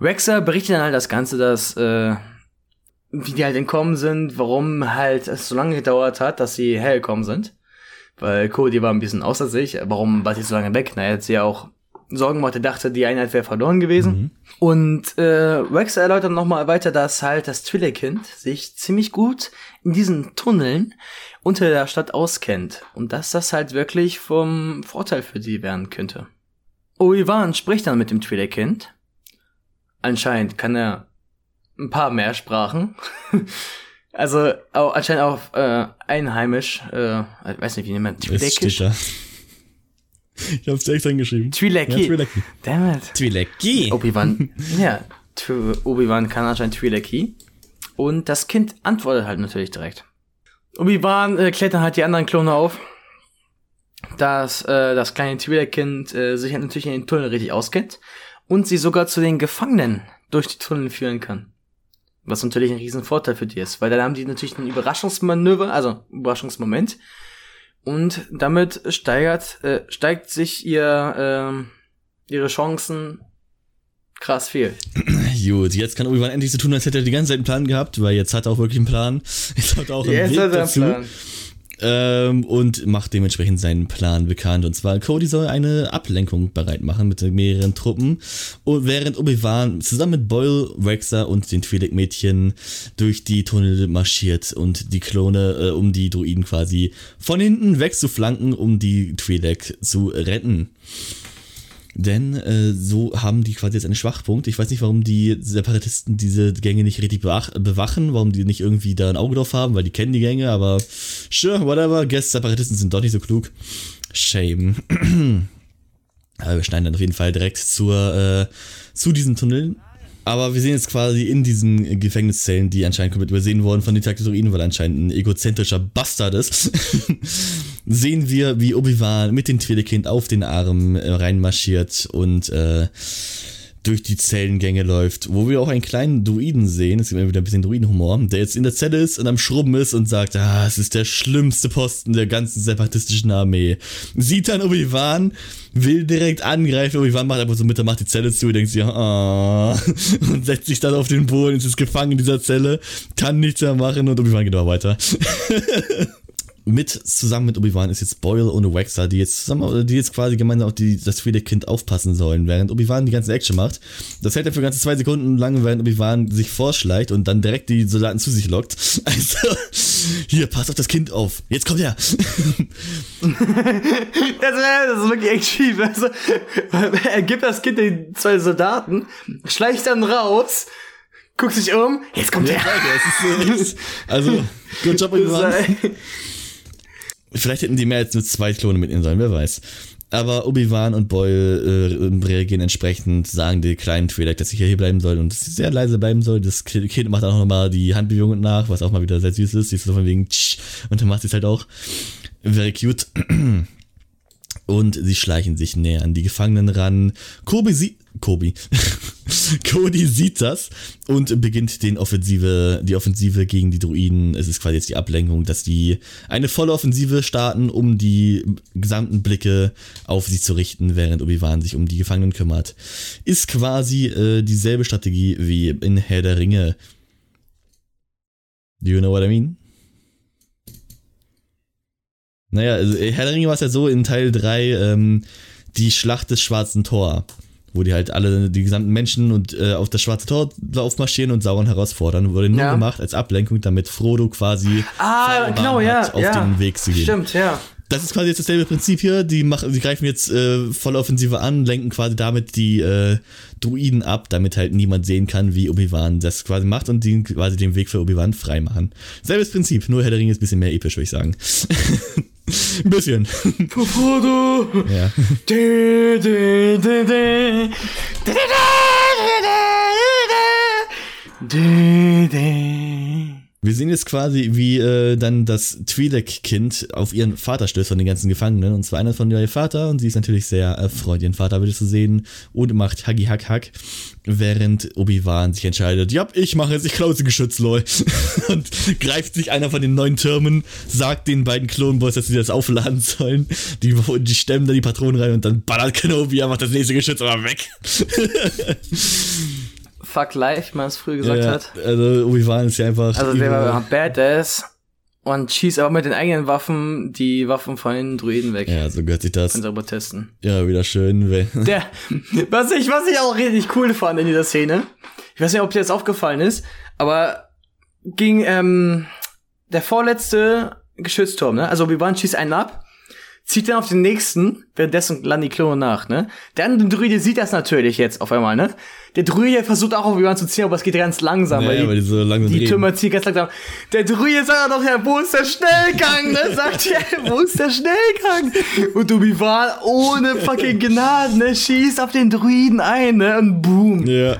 Rexer berichtet dann halt das Ganze, dass äh, wie die halt entkommen sind, warum halt es so lange gedauert hat, dass sie hergekommen sind. Weil Cody war ein bisschen außer sich. Warum war sie so lange weg? Na, er hat sie ja auch Sorgen gemacht, er dachte, die Einheit wäre verloren gewesen. Und äh, Rex erläutert nochmal weiter, dass halt das Twi'lek-Kind sich ziemlich gut in diesen Tunneln unter der Stadt auskennt. Und dass das halt wirklich vom Vorteil für sie werden könnte. Obi-Wan spricht dann mit dem Twi'lek-Kind. Anscheinend kann er ein paar mehr Sprachen. also auch, anscheinend auch äh, einheimisch. Äh, ich weiß nicht, wie nennt man Twi'lekisch? Ich hab's extra hingeschrieben. Twi'leki. Ja, Twi'leki. Damn it. Twi'leki. Obi-Wan, ja, Obi-Wan kann anscheinend Twi'leki. Und das Kind antwortet halt natürlich direkt. Obi-Wan äh, klärt dann halt die anderen Klone auf, dass äh, das kleine Twi'lek-Kind äh, sich halt natürlich in den Tunnel richtig auskennt und sie sogar zu den Gefangenen durch die Tunnel führen kann. Was natürlich ein riesen Vorteil für die ist, weil dann haben die natürlich ein Überraschungsmanöver, also Überraschungsmoment. Und damit steigert, äh, steigt sich ihr, ähm, ihre Chancen krass viel. Gut, jetzt kann Obi-Wan endlich so tun, als hätte er die ganze Zeit einen Plan gehabt, weil jetzt hat er auch wirklich einen Plan. Jetzt hat er auch einen Jetzt Weg hat er einen dazu. Plan. Ähm, und macht dementsprechend seinen Plan bekannt. Und zwar, Cody soll eine Ablenkung bereit machen mit mehreren Truppen. Und während Obi-Wan zusammen mit Boyle, Rexer und den Twi'lek-Mädchen durch die Tunnel marschiert und die Klone, äh, um die Druiden quasi von hinten wegzuflanken, um die Twi'lek zu retten. Denn äh, so haben die quasi jetzt einen Schwachpunkt. Ich weiß nicht, warum die Separatisten diese Gänge nicht richtig bewach bewachen, warum die nicht irgendwie da ein Auge drauf haben, weil die kennen die Gänge, aber sure, whatever. Guess Separatisten sind doch nicht so klug. Shame. aber wir schneiden dann auf jeden Fall direkt zur, äh, zu diesen Tunneln. Aber wir sehen jetzt quasi in diesen Gefängniszellen, die anscheinend komplett übersehen wurden von den Taktitoriden, weil er anscheinend ein egozentrischer Bastard ist, sehen wir, wie Obi-Wan mit dem Twi'lek-Kind auf den Arm äh, reinmarschiert und äh, durch die Zellengänge läuft, wo wir auch einen kleinen Druiden sehen, es gibt immer wieder ein bisschen Druidenhumor, der jetzt in der Zelle ist und am Schrubben ist und sagt, ah, es ist der schlimmste Posten der ganzen separatistischen Armee. Sieht dann Obi-Wan, will direkt angreifen, Obi-Wan macht einfach so mit, er macht die Zelle zu, denkt sich, ah, und setzt sich dann auf den Boden, ist gefangen in dieser Zelle, kann nichts mehr machen und Obi-Wan geht aber weiter. mit zusammen mit Obi-Wan ist jetzt Boyle und Waxer, die jetzt zusammen, die jetzt quasi gemeinsam auf die, das Twi'lek-Kind aufpassen sollen, während Obi-Wan die ganze Action macht. Das hält er für ganze zwei Sekunden lang, während Obi-Wan sich vorschleicht und dann direkt die Soldaten zu sich lockt. Also, hier, passt auf das Kind auf. Jetzt kommt er. Das, das ist wirklich echt schief. Also, er gibt das Kind den zwei Soldaten, schleicht dann raus, guckt sich um, jetzt kommt er. Ist so, also, good job, Obi-Wan. Vielleicht hätten die mehr als nur zwei Klone mitnehmen sollen, wer weiß. Aber Obi-Wan und Boyle äh, reagieren entsprechend, sagen die kleinen Twi'lek, dass sie hier bleiben soll und dass sie sehr leise bleiben soll. Das Kind macht auch nochmal die Handbewegungen nach, was auch mal wieder sehr süß ist. Sie ist so von wegen tsch, und dann macht sie es halt auch. Very cute. Und sie schleichen sich näher an die Gefangenen ran. Kobe sieht, Kobe. Cody sieht das und beginnt den Offensive, die Offensive gegen die Druiden. Es ist quasi jetzt die Ablenkung, dass die eine volle Offensive starten, um die gesamten Blicke auf sie zu richten, während Obi-Wan sich um die Gefangenen kümmert. Ist quasi äh, dieselbe Strategie wie in Herr der Ringe. Do you know what I mean? Naja, also Herr der Ringe war es ja so in Teil 3, ähm, die Schlacht des Schwarzen Tor, wo die halt alle, die gesamten Menschen und äh, auf das schwarze Tor aufmarschieren und Sauron herausfordern. Wurde nur Ja. gemacht als Ablenkung, damit Frodo quasi Ah, genau, ja. auf ja. den Weg zu gehen. Stimmt, ja. Das ist quasi jetzt dasselbe Prinzip hier. Die machen, sie greifen jetzt äh, voll Offensive an, lenken quasi damit die äh, Druiden ab, damit halt niemand sehen kann, wie Obi-Wan das quasi macht und die quasi den Weg für Obi-Wan frei machen. Selbes Prinzip, nur Herr der Ringe ist ein bisschen mehr episch, würde ich sagen. ein bisschen. Frodo. ja. Du, du, du, du. Wir sehen jetzt quasi, wie äh, dann das Twi'lek-Kind auf ihren Vater stößt von den ganzen Gefangenen. Und zwar einer von ihr Vater. Und sie ist natürlich sehr erfreut, ihren Vater wieder zu sehen. Und macht Huggy Hack Hack. Während Obi-Wan sich entscheidet, ja, ich mache jetzt, ich klaue Geschütz, lol. und greift sich einer von den neuen Türmen, sagt den beiden Clone Boys, dass sie das aufladen sollen. Die, die stemmen da die Patronen rein und dann ballert Kenobi einfach das nächste Geschütz aber weg. Fuck life, wie man es früher gesagt ja, hat. Also Obi-Wan ist ja einfach. Also der war badass und schießt aber mit den eigenen Waffen die Waffen von den Druiden weg. ja, so gehört sich das. Von Sabotesten. Ja, wieder schön. Der, was ich, was ich auch richtig cool fand in dieser Szene, ich weiß nicht, ob dir das aufgefallen ist, aber ging ähm, der vorletzte Geschützturm, ne? Also Obi-Wan schießt einen ab, zieht dann auf den nächsten, währenddessen landen die Klone nach, ne? Der andere Druide sieht das natürlich jetzt auf einmal, ne? Der Druide versucht auch auf Obi-Wan zu ziehen, aber es geht ganz langsam, Ja, weil, ja, die, weil die so langsam die. Türme ziehen ganz langsam. Der Druide sagt doch, ja, wo ist der Schnellgang, ne? Sagt er, wo ist der Schnellgang? Und Obi-Wan ohne fucking Gnade, ne? Schießt auf den Druiden ein, ne? Und boom. Ja.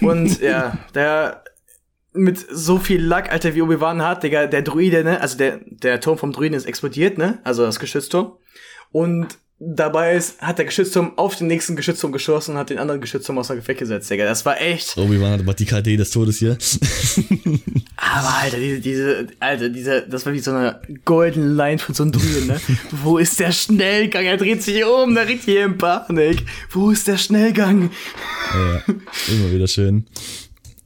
Und ja, der mit so viel Lack, Alter, wie Obi-Wan hat, Digga, der Druide, ne? Also der, der Turm vom Druiden ist explodiert, ne? Also das Geschützturm. Und dabei ist, hat der Geschützturm auf den nächsten Geschützturm geschossen und hat den anderen Geschützturm außer Gefecht gesetzt, Digga. Das war echt. Obi-Wan hat aber die KD des Todes hier. Aber Alter, diese, diese, Alter, diese, das war wie so eine golden Line von so einem Druiden, ne? Wo ist der Schnellgang? Er dreht sich um, der riecht hier in Panik. Wo ist der Schnellgang? ja, immer wieder schön.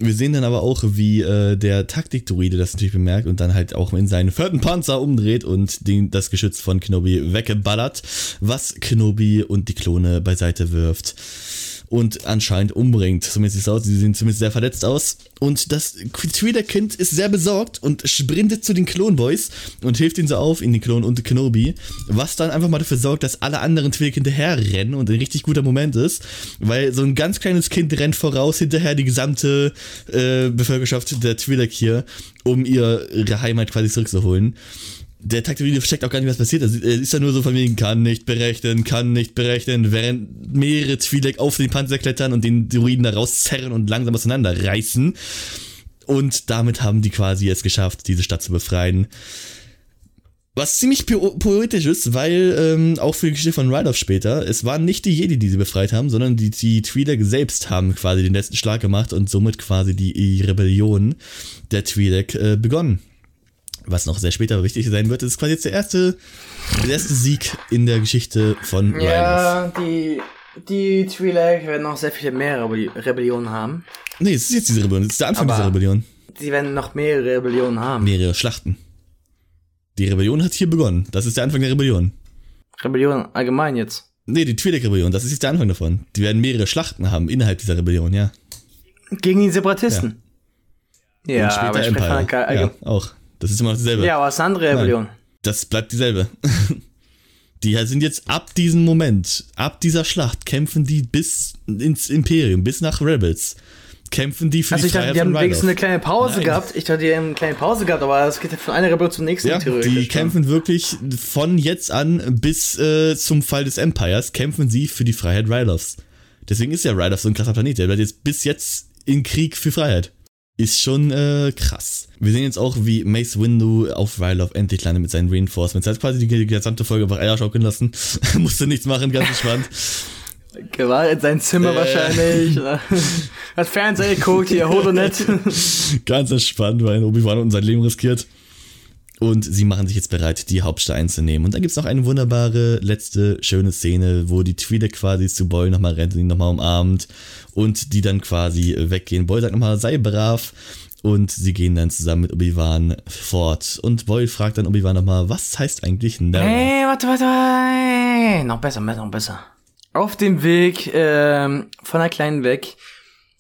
Wir sehen dann aber auch, wie äh, der Taktik-Druide das natürlich bemerkt und dann halt auch in seinen vierten Panzer umdreht und den, das Geschütz von Kenobi weggeballert, was Kenobi und die Klone beiseite wirft und anscheinend umbringt. Zumindest sieht es aus, sie sehen zumindest sehr verletzt aus. Und das Twi'lek-Kind ist sehr besorgt und sprintet zu den Clone Boys und hilft ihnen so auf, in die Klon und Kenobi, was dann einfach mal dafür sorgt, dass alle anderen Twi'lek hinterher rennen und ein richtig guter Moment ist, weil so ein ganz kleines Kind rennt voraus hinterher die gesamte äh, Bevölkerschaft der Twi'lek hier, um ihr, ihre Heimat quasi zurückzuholen der Taktikvideo versteckt auch gar nicht, was passiert. Er ist ja nur so von wegen, kann nicht berechnen, kann nicht berechnen, während mehrere Twi'lek auf den Panzer klettern und den Druiden da rauszerren und langsam auseinanderreißen. Und damit haben die quasi es geschafft, diese Stadt zu befreien. Was ziemlich po poetisch ist, weil ähm, auch für die Geschichte von Ryloff später, es waren nicht die Jedi, die sie befreit haben, sondern die, die Twi'lek selbst haben quasi den letzten Schlag gemacht und somit quasi die, die Rebellion der Twi'lek äh, begonnen was noch sehr später wichtig sein wird, ist quasi jetzt der erste, der erste Sieg in der Geschichte von. Ja, die, die Twi'lek werden noch sehr viele mehr Rebelli- Rebellionen haben. Nee, es ist jetzt diese Rebellion, es ist der Anfang Aber- dieser Rebellion. Sie werden noch mehrere Rebellionen haben. Mehrere Schlachten. Die Rebellion hat hier begonnen. Das ist der Anfang der Rebellion. Rebellionen allgemein jetzt. Nee, die Twi'lek-Rebellion, das ist jetzt der Anfang davon. Die werden mehrere Schlachten haben innerhalb dieser Rebellion, ja. Gegen die Separatisten. Ja, später aber ich spreche von der Ja, auch. Das ist immer noch dieselbe. ja, aber es ist eine andere Rebellion. Das bleibt dieselbe. Die sind jetzt ab diesem Moment, ab dieser Schlacht, kämpfen die bis ins Imperium, bis nach Rebels. Kämpfen die für Also die ich dachte, Freiheit die haben wenigstens eine kleine Pause Nein. gehabt. Ich dachte, die haben eine kleine Pause gehabt, aber es geht ja von einer Rebellion zum nächsten Ja, theoretisch. die kämpfen wirklich von jetzt an bis äh, zum Fall des Empires, kämpfen sie für die Freiheit Ryloths. Deswegen ist ja Ryloth so ein krasser Planet. Der bleibt jetzt bis jetzt in Krieg für Freiheit. Ist schon äh, krass. Wir sehen jetzt auch, wie Mace Windu auf Ryloth endlich landet mit seinen Reinforcements. Er hat quasi die, die gesamte Folge einfach Eier schaukeln lassen. Musste nichts machen, ganz entspannt. War in sein Zimmer Äh. wahrscheinlich. Hat Fernseher geguckt, hier, Holonet. ganz entspannt, weil Obi-Wan unten sein Leben riskiert. Und sie machen sich jetzt bereit, die Hauptstadt einzunehmen. Und dann gibt's noch eine wunderbare letzte schöne Szene, wo die Twi'lek quasi zu Boy nochmal rennt und ihn nochmal umarmt. Und die dann quasi weggehen. Boy sagt nochmal, sei brav. Und sie gehen dann zusammen mit Obi-Wan fort. Und Boy fragt dann Obi-Wan nochmal, was heißt eigentlich Never? Hey, warte, warte, warte. Noch besser, besser, noch besser. Auf dem Weg ähm, von der Kleinen weg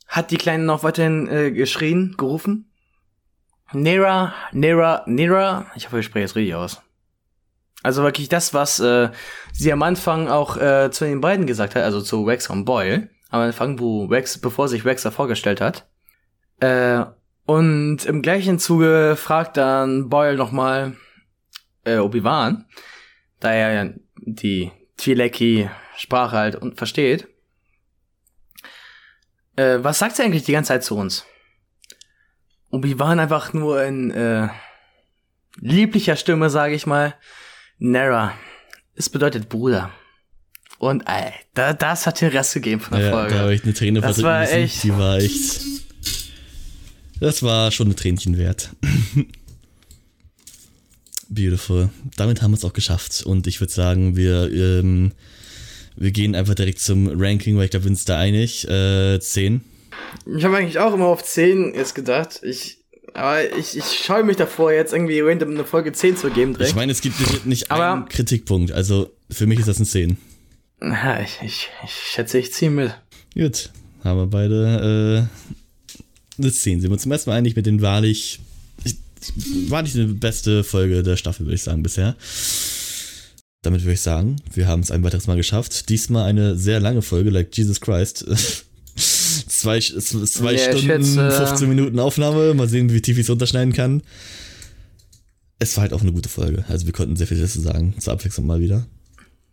hat die Kleine noch weiterhin äh, geschrien, gerufen. Nera, Nera, Nera. Ich hoffe, ich spreche jetzt richtig aus. Also wirklich das, was äh, sie am Anfang auch äh, zu den beiden gesagt hat, also zu Wax und Boyle. Am Anfang, wo Wax, bevor sich Wax da vorgestellt hat. Äh, und im gleichen Zuge fragt dann Boyle nochmal äh, Obi-Wan, da er ja die Twi'leki-Sprache halt und versteht. Äh, was sagt sie eigentlich die ganze Zeit zu uns? Obi-Wan einfach nur in äh, lieblicher Stimme, sage ich mal, Nara. Es bedeutet Bruder. Und ey, da, das hat den Rest gegeben von der ja, Folge. Da habe ich eine Träne Das war müssen. echt- Die war echt. Das war schon ein Tränchen wert. Beautiful. Damit haben wir es auch geschafft. Und ich würde sagen, wir, ähm, wir gehen einfach direkt zum Ranking, weil ich glaube, wir sind uns da einig. Äh, 10. Ich habe eigentlich auch immer auf 10 jetzt gedacht. Ich, aber ich, ich scheue mich davor, jetzt irgendwie random eine Folge 10 zu geben direkt. Ich meine, es gibt nicht- nicht Aber- einen Kritikpunkt. Also für mich ist das ein 10. Na, ich, ich, ich schätze, ich ziehe mit. Gut. Haben wir beide äh, eine 10. Sind wir uns zum ersten Mal einig mit den wahrlich. Ich, wahrlich eine beste Folge der Staffel, würde ich sagen, bisher. Damit würde ich sagen, wir haben es ein weiteres Mal geschafft. Diesmal eine sehr lange Folge, like Jesus Christ. zwei zwei ich Stunden, schätze- 15 Minuten Aufnahme. Mal sehen, wie tief ich es unterschneiden kann. Es war halt auch eine gute Folge. Also wir konnten sehr viel dazu sagen. Zur Abwechslung mal wieder.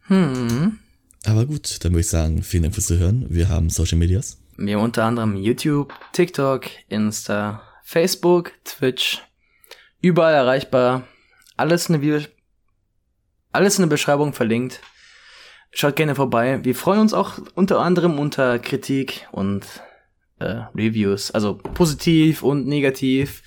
Hm. Aber gut, dann würde ich sagen, vielen Dank fürs Zuhören. Wir haben Social Medias. Wir haben unter anderem YouTube, TikTok, Insta, Facebook, Twitch. Überall erreichbar. Alles in der, alles in der Beschreibung verlinkt. Schaut gerne vorbei. Wir freuen uns auch unter anderem unter Kritik und äh, Reviews. Also positiv und negativ.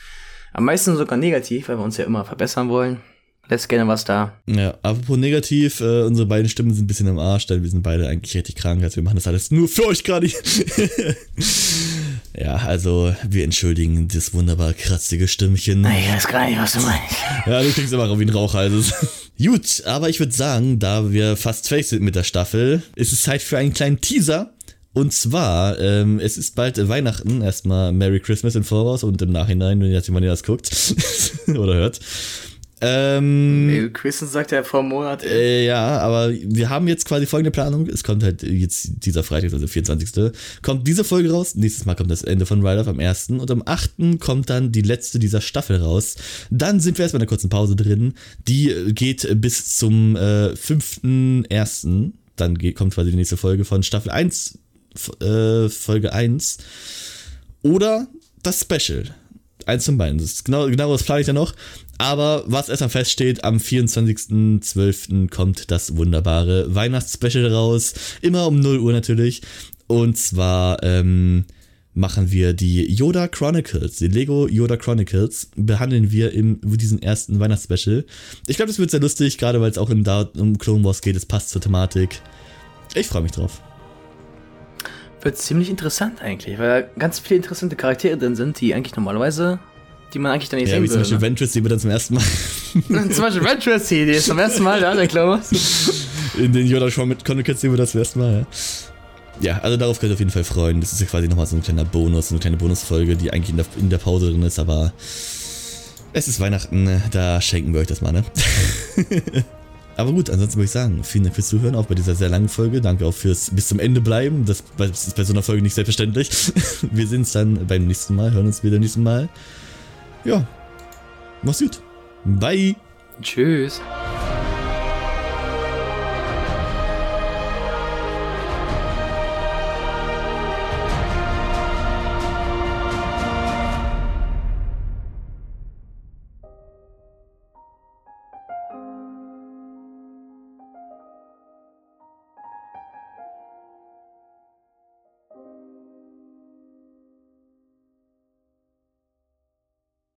Am meisten sogar negativ, weil wir uns ja immer verbessern wollen. Lässt gerne was da. Ja, apropos negativ, äh, unsere beiden Stimmen sind ein bisschen am Arsch, denn wir sind beide eigentlich richtig krank, also wir machen das alles nur für euch gerade. ja, also wir entschuldigen das wunderbar kratzige Stimmchen. Ich weiß gar nicht, was du meinst. Ja, du klingst immer auch wie ein Rauch, also. Gut, aber ich würde sagen, da wir fast fertig sind mit der Staffel, ist es Zeit für einen kleinen Teaser. Und zwar, ähm, es ist bald Weihnachten. Erstmal Merry Christmas im Voraus und im Nachhinein, wenn jetzt jemand das guckt oder hört. Ähm, Christen sagt ja vor Monat. äh, ja, aber wir haben jetzt quasi folgende Planung. Es kommt halt jetzt dieser Freitag, also 24. Kommt diese Folge raus. Nächstes Mal kommt das Ende von Ride Off am 1. Und am 8. kommt dann die letzte dieser Staffel raus. Dann sind wir erstmal in einer kurzen Pause drin. Die äh, geht bis zum äh, 5.1. Dann geht, kommt quasi die nächste Folge von Staffel 1, F- äh, Folge 1. Oder das Special. Eins von beiden. Das genau, genau das plane ich ja noch. Aber was erstmal feststeht, am 24.12. kommt das wunderbare Weihnachtsspecial raus. Immer um 0 Uhr natürlich. Und zwar ähm, machen wir die Yoda Chronicles, die Lego Yoda Chronicles, behandeln wir in diesem ersten Weihnachtsspecial. Ich glaube, das wird sehr lustig, gerade weil es auch in da um Clone Wars geht. Es passt zur Thematik. Ich freue mich drauf. Wird ziemlich interessant eigentlich, weil da ganz viele interessante Charaktere drin sind, die eigentlich normalerweise, die man eigentlich dann nicht Ja, sehen wie zum Beispiel würde. Ventress, die wir dann zum ersten Mal ne? zum Beispiel Ventress hier, die ist zum ersten Mal da, der Glaube. In den Yoda Chronicles sehen wir das zum ersten Mal, ja. Ja, also darauf könnt ihr auf jeden Fall freuen. Das ist ja quasi nochmal so ein kleiner Bonus, so eine kleine Bonusfolge, die eigentlich in der, in der Pause drin ist, aber es ist Weihnachten, da schenken wir euch das mal, ne? aber gut, ansonsten würde ich sagen, vielen Dank fürs Zuhören, auch bei dieser sehr langen Folge. Danke auch fürs bis zum Ende bleiben. Das, ist bei so einer Folge nicht selbstverständlich. Wir sehen uns dann beim nächsten Mal, hören uns wieder beim nächsten Mal. Ja, mach's gut. Bye. Tschüss.